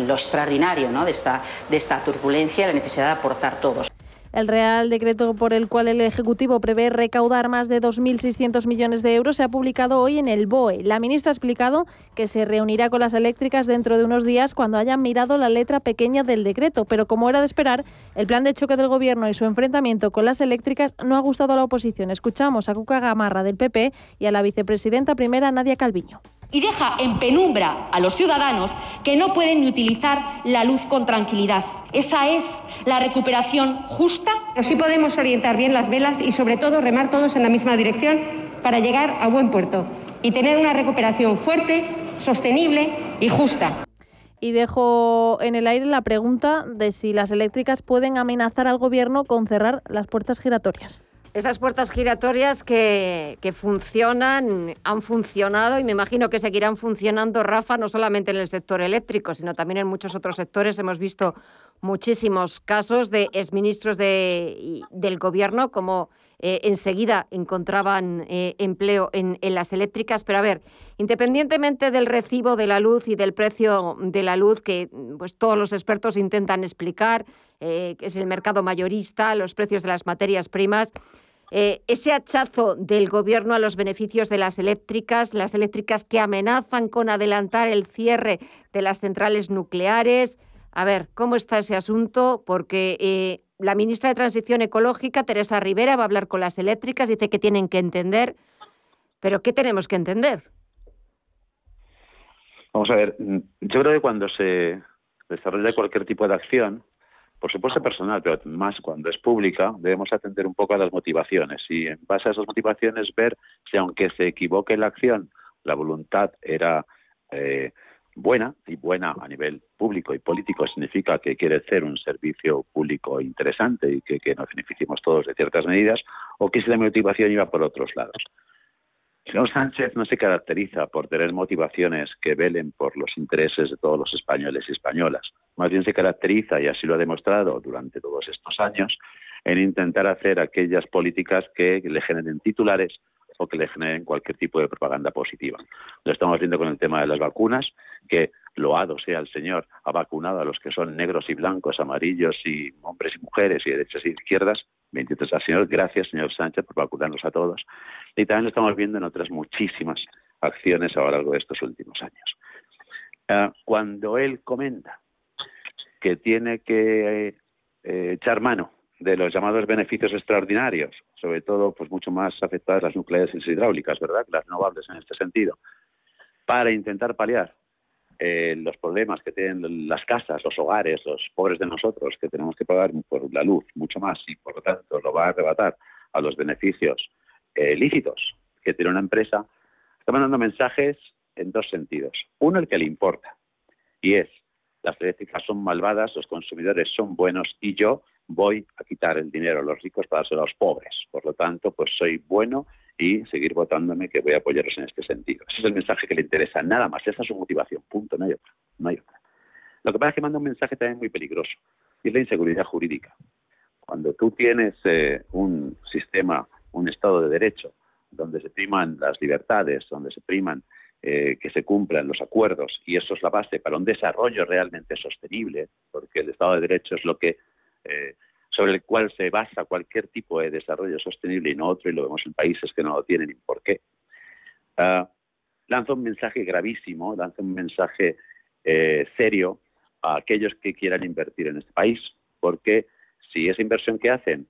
lo extraordinario ¿no? de esta de esta turbulencia y la necesidad de aportar todos. El Real Decreto por el cual el Ejecutivo prevé recaudar más de 2.600 millones de euros se ha publicado hoy en el BOE. La ministra ha explicado que se reunirá con las eléctricas dentro de unos días cuando hayan mirado la letra pequeña del decreto, pero como era de esperar, el plan de choque del Gobierno y su enfrentamiento con las eléctricas no ha gustado a la oposición. Escuchamos a Cuca Gamarra del PP y a la vicepresidenta primera Nadia Calviño y deja en penumbra a los ciudadanos que no pueden ni utilizar la luz con tranquilidad. Esa es la recuperación justa. Pero sí podemos orientar bien las velas y sobre todo remar todos en la misma dirección para llegar a buen puerto y tener una recuperación fuerte, sostenible y justa. Y dejo en el aire la pregunta de si las eléctricas pueden amenazar al gobierno con cerrar las puertas giratorias. Esas puertas giratorias que, funcionan, han funcionado y me imagino que seguirán funcionando, Rafa, no solamente en el sector eléctrico, sino también en muchos otros sectores. Hemos visto muchísimos casos de exministros de, del gobierno como eh, enseguida encontraban eh, empleo en, las eléctricas. Pero a ver, independientemente del recibo de la luz y del precio de la luz que pues, todos los expertos intentan explicar, eh, que es el mercado mayorista, los precios de las materias primas, eh, ese hachazo del gobierno a los beneficios de las eléctricas, las eléctricas que amenazan con adelantar el cierre de las centrales nucleares. A ver, ¿cómo está ese asunto? Porque eh, la ministra de Transición Ecológica, Teresa Rivera, va a hablar con las eléctricas, dice que tienen que entender. Pero ¿qué tenemos que entender? Vamos a ver, mm, yo creo que cuando se desarrolla cualquier tipo de acción, por supuesto personal, pero más cuando es pública, debemos atender un poco a las motivaciones y en base a esas motivaciones ver si aunque se equivoque la acción, la voluntad era eh, buena y buena a nivel público y político significa que quiere ser un servicio público interesante y que, que nos beneficiemos todos de ciertas medidas o que si la motivación iba por otros lados. Señor Sánchez no se caracteriza por tener motivaciones que velen por los intereses de todos los españoles y españolas. Más bien se caracteriza, y así lo ha demostrado durante todos estos años, en intentar hacer aquellas políticas que le generen titulares o que le generen cualquier tipo de propaganda positiva. Lo estamos viendo con el tema de las vacunas, que loado sea el Señor, ha vacunado a los que son negros y blancos, amarillos y hombres y mujeres y derechas y izquierdas. Bendito sea el Señor. Gracias, señor Sánchez, por vacunarnos a todos. Y también lo estamos viendo en otras muchísimas acciones a lo largo de estos últimos años. Ah, cuando él comenta que tiene que eh, echar mano de los llamados beneficios extraordinarios, sobre todo pues mucho más afectadas las nucleares y las hidráulicas, ¿verdad? Las renovables en este sentido, para intentar paliar eh, los problemas que tienen las casas, los hogares, los pobres de nosotros, que tenemos que pagar por la luz mucho más y por lo tanto lo va a arrebatar a los beneficios eh, lícitos que tiene una empresa, está mandando mensajes en dos sentidos. Uno, el que le importa, y es, las eléctricas son malvadas, los consumidores son buenos y yo voy a quitar el dinero a los ricos para dárselo a los pobres. Por lo tanto, pues soy bueno y seguir votándome que voy a apoyaros en este sentido. Ese es el mensaje que le interesa, nada más. Esa es su motivación, punto, no hay otra. No hay otra. Lo que pasa es que manda un mensaje también muy peligroso, y es la inseguridad jurídica. Cuando tú tienes eh, un sistema, un Estado de Derecho, donde se priman las libertades, donde se priman eh, que se cumplan los acuerdos, y eso es la base para un desarrollo realmente sostenible, porque el Estado de Derecho es lo que eh, sobre el cual se basa cualquier tipo de desarrollo sostenible y no otro, y lo vemos en países que no lo tienen y por qué. Uh, lanza un mensaje gravísimo, lanza un mensaje eh, serio a aquellos que quieran invertir en este país, porque si esa inversión que hacen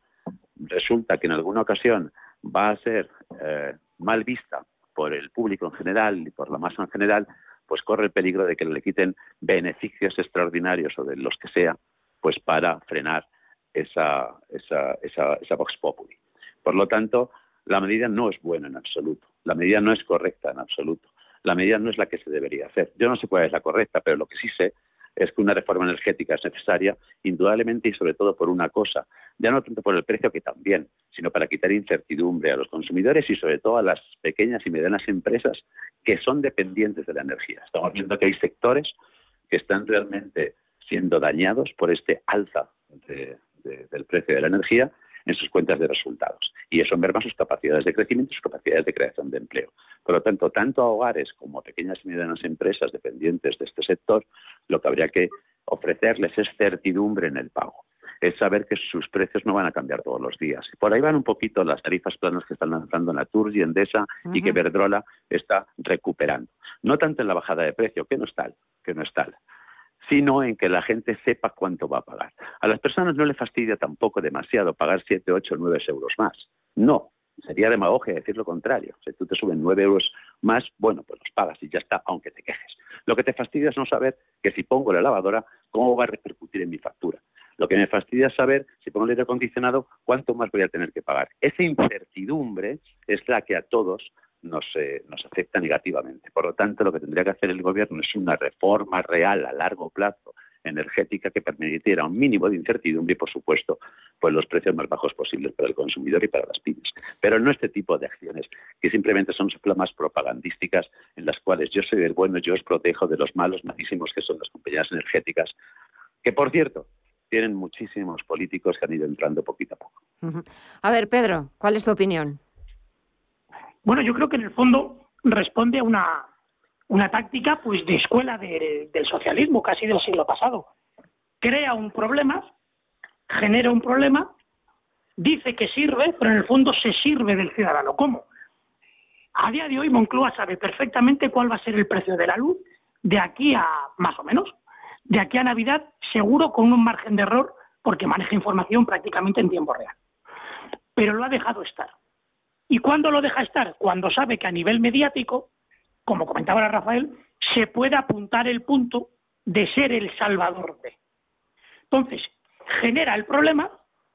resulta que en alguna ocasión va a ser eh, mal vista por el público en general y por la masa en general, pues corre el peligro de que le quiten beneficios extraordinarios o de los que sea, pues para frenar esa, esa, esa, esa Vox Populi. Por lo tanto, la medida no es buena en absoluto, la medida no es correcta en absoluto, la medida no es la que se debería hacer. Yo no sé cuál es la correcta, pero lo que sí sé es que una reforma energética es necesaria, indudablemente y sobre todo por una cosa, ya no tanto por el precio que también, sino para quitar incertidumbre a los consumidores y sobre todo a las pequeñas y medianas empresas que son dependientes de la energía. Estamos viendo que hay sectores que están realmente siendo dañados por este alza de, del precio de la energía en sus cuentas de resultados. Y eso merma sus capacidades de crecimiento y sus capacidades de creación de empleo. Por lo tanto, tanto a hogares como a pequeñas y medianas empresas dependientes de este sector, lo que habría que ofrecerles es certidumbre en el pago. Es saber que sus precios no van a cambiar todos los días. Por ahí van un poquito las tarifas planas que están lanzando Natur y Endesa y que Verdrola está recuperando. No tanto en la bajada de precio, que no es tal, que no es tal, sino en que la gente sepa cuánto va a pagar. A las personas no le fastidia tampoco demasiado pagar 7, 8, 9 euros más. No, sería demagogia decir lo contrario. Si tú te suben 9 euros más, bueno, pues los pagas y ya está, aunque te quejes. Lo que te fastidia es no saber que si pongo la lavadora, cómo va a repercutir en mi factura. Lo que me fastidia es saber, si pongo el aire acondicionado, cuánto más voy a tener que pagar. Esa incertidumbre es la que a todos nos, eh, nos afecta negativamente. Por lo tanto, lo que tendría que hacer el Gobierno es una reforma real a largo plazo energética que permitiera un mínimo de incertidumbre y, por supuesto, pues los precios más bajos posibles para el consumidor y para las pymes. Pero no este tipo de acciones que simplemente son flamas propagandísticas en las cuales yo soy el bueno, yo os protejo de los malos malísimos que son las compañías energéticas, que, por cierto, tienen muchísimos políticos que han ido entrando poquito a poco. A ver, Pedro, ¿cuál es tu opinión? Bueno, yo creo que en el fondo responde a una, una táctica pues de escuela del socialismo casi del siglo pasado. Crea un problema, genera un problema, dice que sirve, pero en el fondo se sirve del ciudadano. ¿Cómo? A día de hoy Moncloa sabe perfectamente cuál va a ser el precio de la luz de aquí a más o menos, de aquí a Navidad, seguro con un margen de error porque maneja información prácticamente en tiempo real. Pero lo ha dejado estar. ¿Y cuándo lo deja estar? Cuando sabe que a nivel mediático, como comentaba ahora Rafael, se puede apuntar el punto de ser el salvador de. Entonces, genera el problema,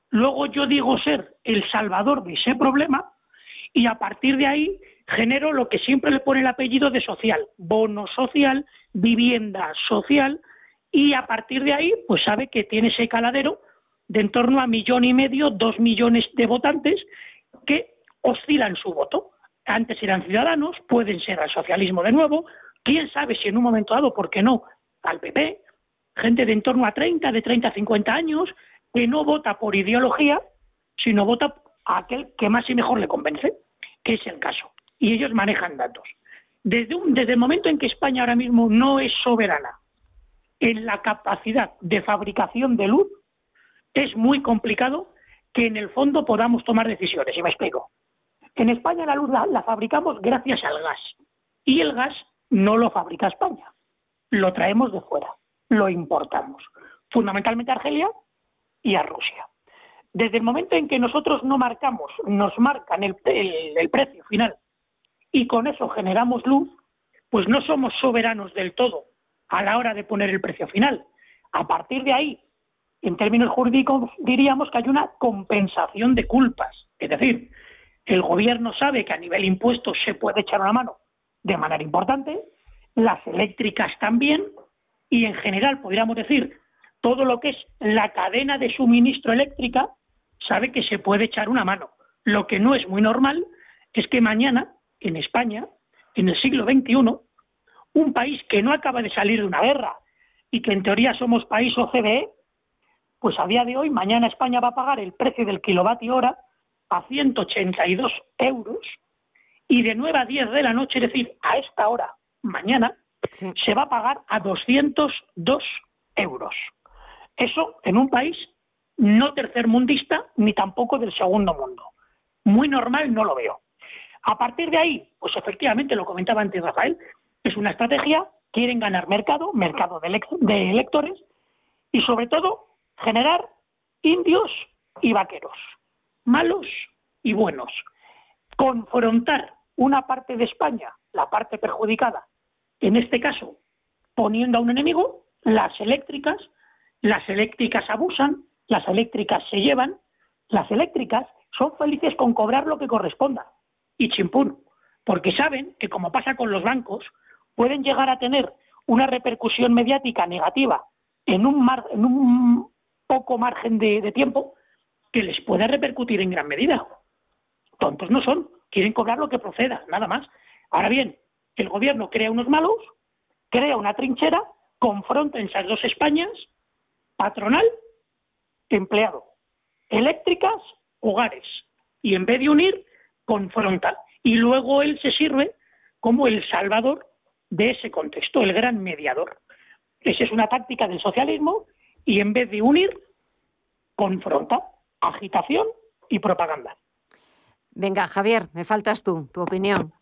luego yo digo ser el salvador de ese problema y a partir de ahí genero lo que siempre le pone el apellido de social, bono social, vivienda social y a partir de ahí pues sabe que tiene ese caladero de en torno a millón y medio, dos millones de votantes que oscilan su voto. Antes eran ciudadanos, pueden ser al socialismo de nuevo, quién sabe si en un momento dado, ¿por qué no?, al PP, gente de en torno a 30, de 30 a 50 años, que no vota por ideología, sino vota a aquel que más y mejor le convence, que es el caso. Y ellos manejan datos. Desde, desde el momento en que España ahora mismo no es soberana en la capacidad de fabricación de luz, es muy complicado que en el fondo podamos tomar decisiones. Y me explico. En España la luz la, fabricamos gracias al gas. Y el gas no lo fabrica España, lo traemos de fuera, lo importamos, fundamentalmente a Argelia y a Rusia. Desde el momento en que nosotros no marcamos, nos marcan el, precio final y con eso generamos luz, pues no somos soberanos del todo a la hora de poner el precio final. A partir de ahí, en términos jurídicos, diríamos que hay una compensación de culpas. Es decir, el gobierno sabe que a nivel impuestos se puede echar una mano de manera importante, las eléctricas también, y en general podríamos decir todo lo que es la cadena de suministro eléctrica sabe que se puede echar una mano. Lo que no es muy normal es que mañana, en España, en el siglo XXI, un país que no acaba de salir de una guerra y que en teoría somos país OCDE, pues a día de hoy, mañana España va a pagar el precio del kilovatio hora a 182 euros y de 9 a 10 de la noche, es decir, a esta hora, mañana, se va a pagar a 202 euros. Eso en un país no tercermundista ni tampoco del segundo mundo. Muy normal no lo veo. A partir de ahí, pues efectivamente, lo comentaba antes Rafael, es una estrategia, quieren ganar mercado, mercado de, electores y sobre todo generar indios y vaqueros, malos y buenos. Confrontar una parte de España, la parte perjudicada, en este caso poniendo a un enemigo, las eléctricas, las eléctricas abusan, las eléctricas se llevan, las eléctricas son felices con cobrar lo que corresponda y chimpún, porque saben que como pasa con los bancos, pueden llegar a tener una repercusión mediática negativa en un, en un poco margen de, tiempo que les puede repercutir en gran medida. Tontos no son, quieren cobrar lo que proceda, nada más. Ahora bien, el gobierno crea unos malos, crea una trinchera, confronta en esas dos Españas, patronal, empleado, eléctricas, hogares, y en vez de unir, confronta. Y luego él se sirve como el salvador de ese contexto, el gran mediador. Esa es una táctica del socialismo y en vez de unir, confronta, agitación y propaganda. Venga, Javier, me faltas tú, tu opinión.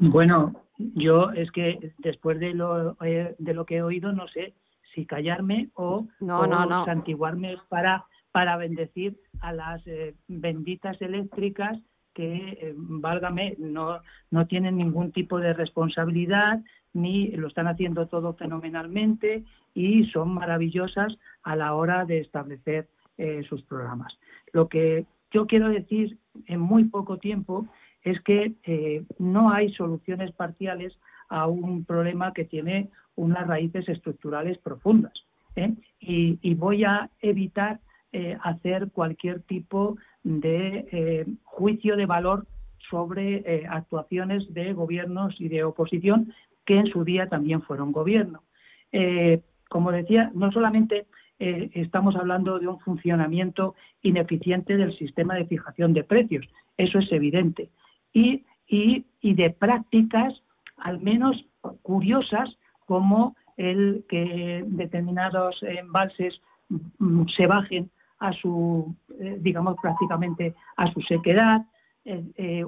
Bueno, yo es que después de lo, eh, de lo que he oído, no sé si callarme o, no, no, no. santiguarme para, para bendecir a las eh, benditas eléctricas que, eh, válgame, no, no tienen ningún tipo de responsabilidad, ni lo están haciendo todo fenomenalmente y son maravillosas a la hora de establecer eh, sus programas. Lo que yo quiero decir en muy poco tiempo es que eh, no hay soluciones parciales a un problema que tiene unas raíces estructurales profundas. ¿eh? Y, voy a evitar hacer cualquier tipo de juicio de valor sobre actuaciones de gobiernos y de oposición que en su día también fueron gobierno. Eh, como decía, no solamente eh, estamos hablando de un funcionamiento ineficiente del sistema de fijación de precios, eso es evidente, y, de prácticas al menos curiosas como el que determinados embalses mm, se bajen a su, eh, digamos, prácticamente a su sequedad,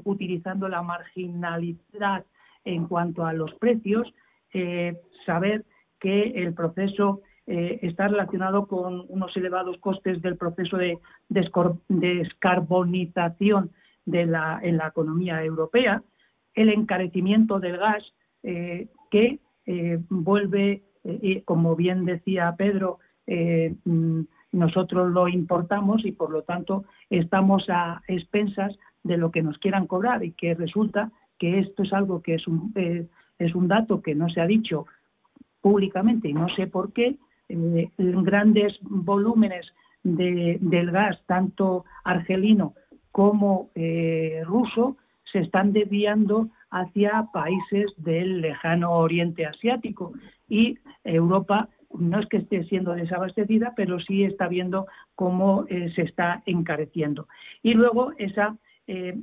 utilizando la marginalidad en cuanto a los precios, eh, saber que el proceso eh, está relacionado con unos elevados costes del proceso de descarbonización de la, en la economía europea, el encarecimiento del gas eh, que vuelve, como bien decía Pedro, mm, nosotros lo importamos y por lo tanto estamos a expensas de lo que nos quieran cobrar y que resulta que esto es algo que eh, es un dato que no se ha dicho públicamente y no sé por qué, eh, grandes volúmenes de, del gas, tanto argelino como eh, ruso, se están desviando hacia países del lejano oriente asiático y Europa no es que esté siendo desabastecida, pero sí está viendo cómo se está encareciendo. Y luego esa eh,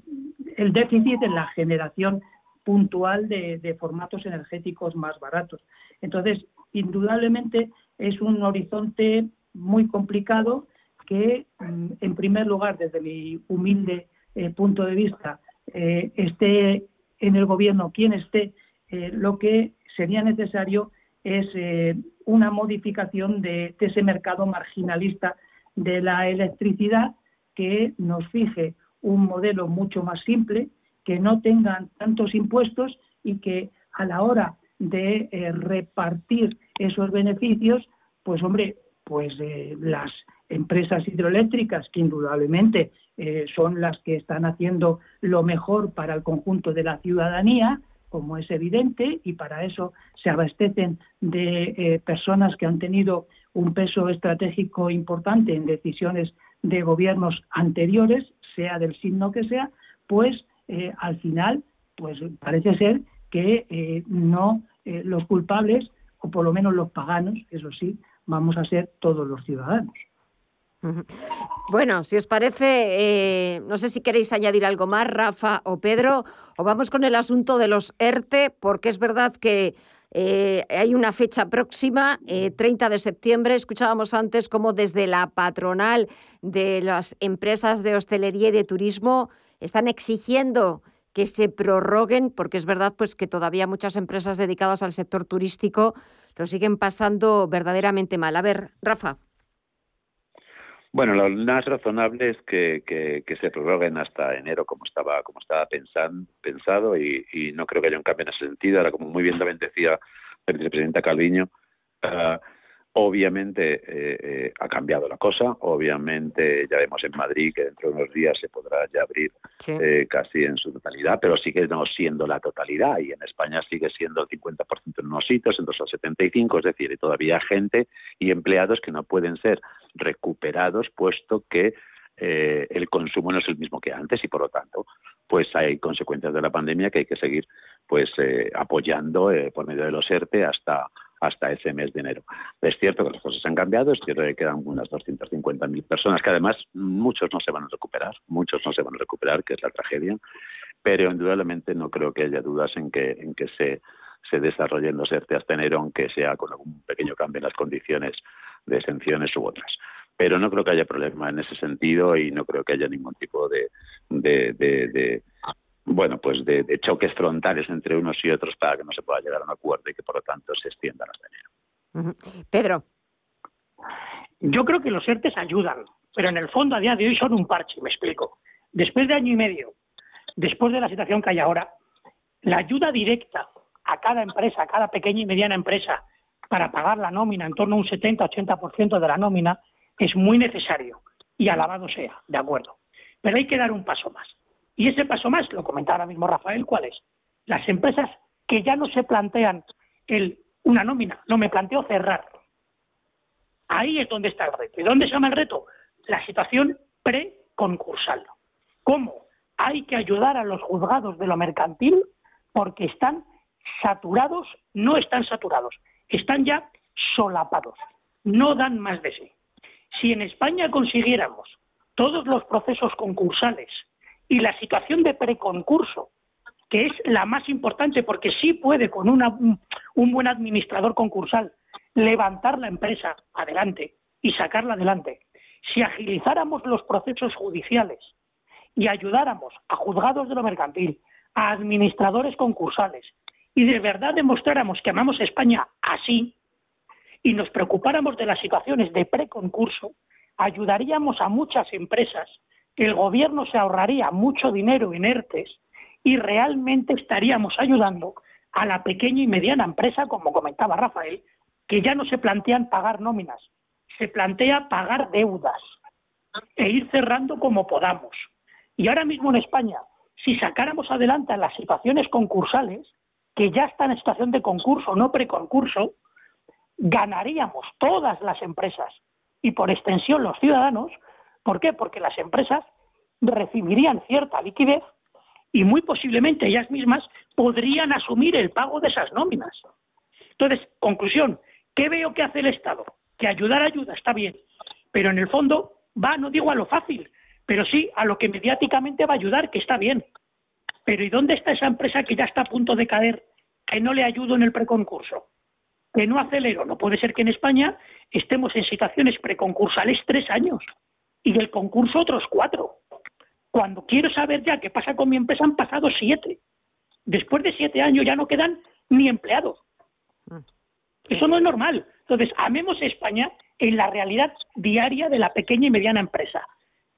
el déficit en la generación puntual de, formatos energéticos más baratos. Entonces, indudablemente es un horizonte muy complicado que, mm, en primer lugar, desde mi humilde eh, punto de vista, eh, esté en el gobierno quien esté eh, lo que sería necesario es una modificación de, ese mercado marginalista de la electricidad que nos fije un modelo mucho más simple, que no tengan tantos impuestos y que a la hora de repartir esos beneficios, pues hombre, pues las empresas hidroeléctricas, que indudablemente son las que están haciendo lo mejor para el conjunto de la ciudadanía, como es evidente, y para eso se abastecen de eh, personas que han tenido un peso estratégico importante en decisiones de gobiernos anteriores, sea del signo que sea, pues eh, al final, pues parece ser que eh, no los culpables, o por lo menos los paganos, eso sí, vamos a ser todos los ciudadanos. Bueno, si os parece, eh, no sé si queréis añadir algo más, Rafa o Pedro, o vamos con el asunto de los ERTE, porque es verdad que eh, hay una fecha próxima, 30 eh, de septiembre. Escuchábamos antes cómo desde la patronal de las empresas de hostelería y de turismo están exigiendo que se prorroguen, porque es verdad pues, que todavía muchas empresas dedicadas al sector turístico lo siguen pasando verdaderamente mal. A ver, Rafa. Bueno, lo más razonable es que, que, se prorroguen hasta enero como estaba como estaba pensado y, no creo que haya un cambio en ese sentido. Ahora, como muy bien también decía la vicepresidenta Calviño, uh, Obviamente eh, eh, ha cambiado la cosa, obviamente ya vemos en Madrid que dentro de unos días se podrá ya abrir eh, casi en su totalidad, pero sigue no siendo la totalidad. Y en España sigue siendo el 50% en unos sitios, en otros el 75%, es decir, hay todavía gente y empleados que no pueden ser recuperados puesto que el consumo no es el mismo que antes y por lo tanto pues hay consecuencias de la pandemia que hay que seguir pues apoyando por medio de los ERTE hasta hasta ese mes de enero. Es cierto que las cosas han cambiado, es cierto que quedan unas 250.000 personas, que además muchos no se van a recuperar, muchos no se van a recuperar, que es la tragedia, pero indudablemente no creo que haya dudas en que, en que se, desarrollen los ERTE hasta enero, aunque sea con algún pequeño cambio en las condiciones de exenciones u otras. Pero no creo que haya problema en ese sentido y no creo que haya ningún tipo de, de, de bueno, pues de, choques frontales entre unos y otros para que no se pueda llegar a un acuerdo y que por lo tanto se extiendan hasta enero. Pedro. Yo creo que los ERTES ayudan, pero en el fondo a día de hoy son un parche, me explico. Después de año y medio, después de la situación que hay ahora, la ayuda directa a cada empresa, a cada pequeña y mediana empresa, para pagar la nómina, en torno a un 70-80% de la nómina, es muy necesario y alabado sea, de acuerdo. Pero hay que dar un paso más. Y ese paso más, lo comentaba ahora mismo Rafael, ¿cuál es? Las empresas que ya no se plantean una nómina, no me planteo cerrar. Ahí es donde está el reto. ¿Y dónde se llama el reto? La situación preconcursal. ¿Cómo? Hay que ayudar a los juzgados de lo mercantil porque están saturados, no están saturados, están ya solapados, no dan más de sí. Si en España consiguiéramos todos los procesos concursales y la situación de preconcurso, que es la más importante porque sí puede con un, buen administrador concursal levantar la empresa adelante y sacarla adelante. Si agilizáramos los procesos judiciales y ayudáramos a juzgados de lo mercantil, a administradores concursales y de verdad demostráramos que amamos España así y nos preocupáramos de las situaciones de preconcurso, ayudaríamos a muchas empresas el gobierno se ahorraría mucho dinero en ERTES y realmente estaríamos ayudando a la pequeña y mediana empresa, como comentaba Rafael, que ya no se plantean pagar nóminas, se plantea pagar deudas e ir cerrando como podamos. Y ahora mismo en España, si sacáramos adelante las situaciones concursales, que ya están en situación de concurso, no preconcurso, ganaríamos todas las empresas y por extensión los ciudadanos ¿Por qué? Porque las empresas recibirían cierta liquidez y muy posiblemente ellas mismas podrían asumir el pago de esas nóminas. Entonces, conclusión, ¿qué veo que hace el Estado? Que ayudar ayuda, está bien, pero en el fondo va, no digo a lo fácil, pero sí a lo que mediáticamente va a ayudar, que está bien. Pero ¿y dónde está esa empresa que ya está a punto de caer, que no le ayudo en el preconcurso? Que no acelero. No puede ser que en España estemos en situaciones preconcursales tres años y del concurso otros cuatro. Cuando quiero saber ya qué pasa con mi empresa han pasado siete. Después de siete años ya no quedan ni empleados. Eso no es normal. Entonces, amemos España en la realidad diaria de la pequeña y mediana empresa.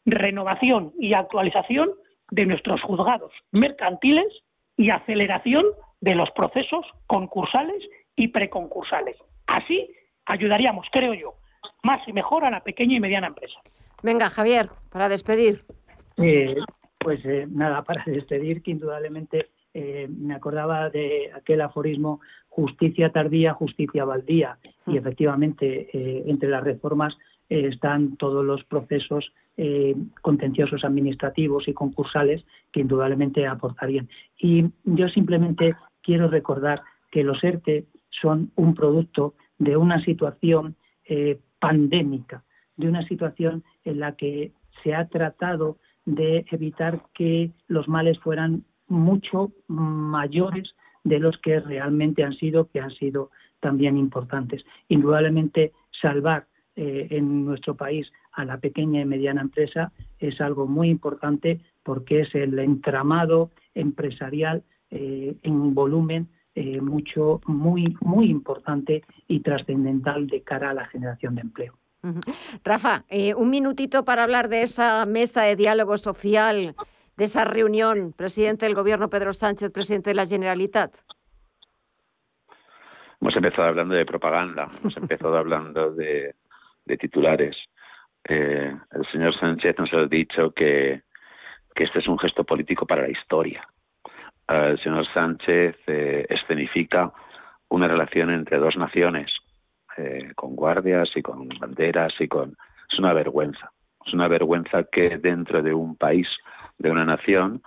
Renovación y actualización de nuestros juzgados mercantiles y aceleración de los procesos concursales y preconcursales. Así ayudaríamos, creo yo, más y mejor a la pequeña y mediana empresa. Venga, Javier, para despedir. Eh, pues eh, nada, para despedir, que indudablemente eh, me acordaba de aquel aforismo justicia tardía, justicia baldía. Y efectivamente, entre las reformas están todos los procesos contenciosos administrativos y concursales que indudablemente aportarían. Y yo simplemente quiero recordar que los ERTE son un producto de una situación pandémica, de una situación en la que se ha tratado de evitar que los males fueran mucho mayores de los que realmente han sido, que han sido también importantes. Indudablemente, salvar eh, en nuestro país a la pequeña y mediana empresa es algo muy importante porque es el entramado empresarial eh, en volumen eh, mucho, muy, muy importante y trascendental de cara a la generación de empleo. Rafa, eh, un minutito para hablar de esa mesa de diálogo social, de esa reunión, presidente del Gobierno Pedro Sánchez, presidente de la Generalitat. Hemos empezado hablando de propaganda, hemos empezado hablando de, titulares. Eh, el señor Sánchez nos ha dicho que, este es un gesto político para la historia. el señor Sánchez eh, escenifica una relación entre dos naciones, eh, con guardias y con banderas y con... Es una vergüenza. Es una vergüenza que dentro de un país, de una nación,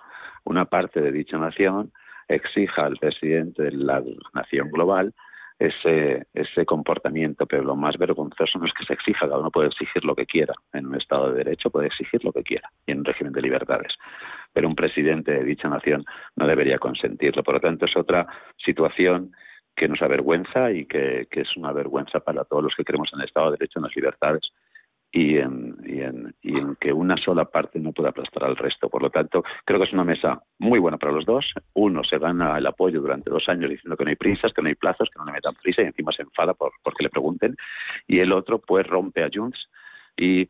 una parte de dicha nación exija al presidente de la nación global ese, ese comportamiento, pero lo más vergonzoso no es que se exija, cada uno puede exigir lo que quiera, en un Estado de Derecho puede exigir lo que quiera y en un régimen de libertades, pero un presidente de dicha nación no debería consentirlo. Por lo tanto, es otra situación que nos avergüenza y que, es una vergüenza para todos los que creemos en el Estado de Derecho, en las libertades y en, y en, y en que una sola parte no pueda aplastar al resto. Por lo tanto, creo que es una mesa muy buena para los dos. Uno se gana el apoyo durante dos años diciendo que no hay prisas, que no hay plazos, que no le metan prisa y encima se enfada por porque le pregunten. Y el otro, pues, rompe a Junts y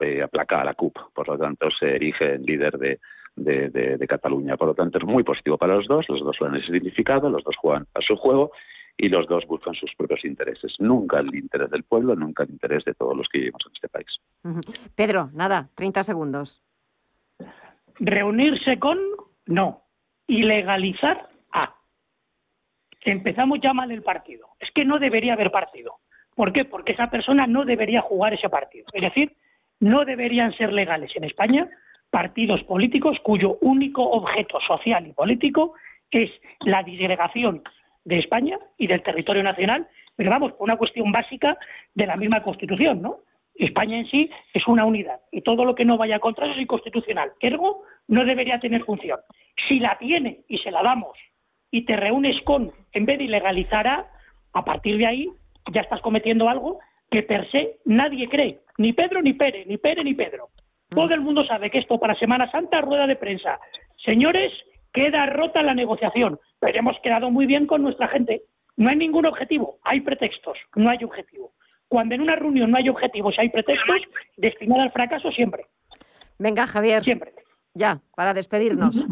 eh, aplaca a la CUP. Por lo tanto, se erige en líder de, de, Cataluña. Por lo tanto, es muy positivo para los dos, los dos lo han significado, los dos juegan a su juego y los dos buscan sus propios intereses. Nunca el interés del pueblo, nunca el interés de todos los que vivimos en este país. Pedro, nada, 30 segundos. Reunirse con, no. Y legalizar, a. Empezamos ya mal el partido. Es que no debería haber partido. ¿Por qué? Porque esa persona no debería jugar ese partido. Es decir, no deberían ser legales en España partidos políticos cuyo único objeto social y político es la disgregación de España y del territorio nacional, pero vamos, por una cuestión básica de la misma Constitución, ¿no? España en sí es una unidad y todo lo que no vaya contra eso es inconstitucional. Ergo, no debería tener función. Si la tiene y se la damos y te reúnes con, en vez de ilegalizar a, a partir de ahí ya estás cometiendo algo que per se nadie cree, ni Pedro ni Pere, ni Pere ni Pedro. Todo el mundo sabe que esto para Semana Santa, rueda de prensa. Señores, queda rota la negociación, pero hemos quedado muy bien con nuestra gente. No hay ningún objetivo, hay pretextos, no hay objetivo. Cuando en una reunión no hay objetivos y hay pretextos, destinada al fracaso siempre. Venga, Javier. Siempre. Ya, para despedirnos.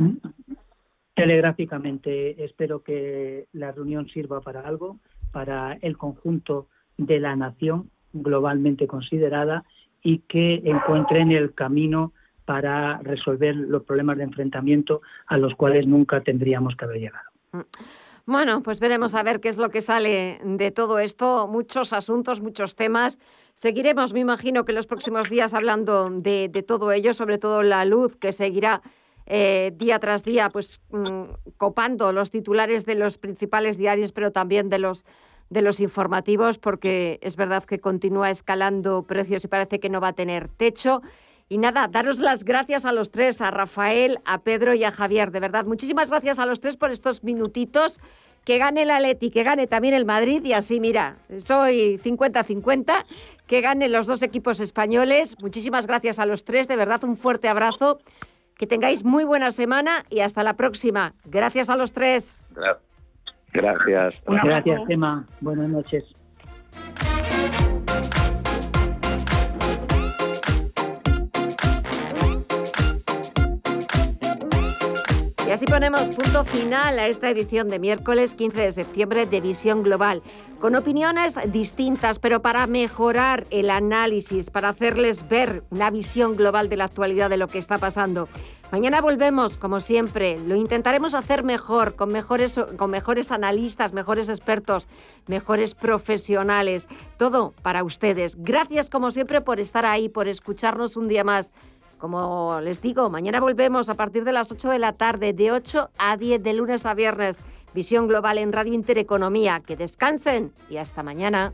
Telegráficamente, espero que la reunión sirva para algo, para el conjunto de la nación globalmente considerada y que encuentren el camino para resolver los problemas de enfrentamiento a los cuales nunca tendríamos que haber llegado. Mm. Bueno, pues veremos a ver qué es lo que sale de todo esto. Muchos asuntos, muchos temas. Seguiremos, me imagino, que los próximos días hablando de, todo ello, sobre todo la luz que seguirá eh, día tras día, pues mm, copando los titulares de los principales diarios, pero también de los de los informativos porque es verdad que continúa escalando precios y parece que no va a tener techo. Y nada, daros las gracias a los tres, a Rafael, a Pedro y a Javier. De verdad, muchísimas gracias a los tres por estos minutitos. Que gane el Atleti, que gane también el Madrid y así, mira, soy 50-50, que gane los dos equipos españoles. Muchísimas gracias a los tres, de verdad, un fuerte abrazo. Que tengáis muy buena semana y hasta la próxima. Gracias a los tres. Gracias. Gracias, Gemma. Buenas noches. Y así ponemos punto final a esta edición de miércoles 15 de septiembre de Visión Global, con opiniones distintas, pero para mejorar el análisis, para hacerles ver una visión global de la actualidad de lo que está pasando. Mañana volvemos, como siempre, lo intentaremos hacer mejor, con mejores, con mejores analistas, mejores expertos, mejores profesionales, todo para ustedes. Gracias, como siempre, por estar ahí, por escucharnos un día más. Como les digo, mañana volvemos a partir de las 8 de la tarde, de 8 a 10, de lunes a viernes. Visión Global en Radio Intereconomía. Que descansen y hasta mañana.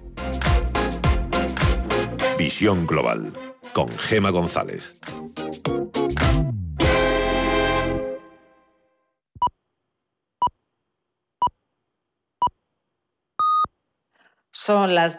Visión Global con Gema González. Son las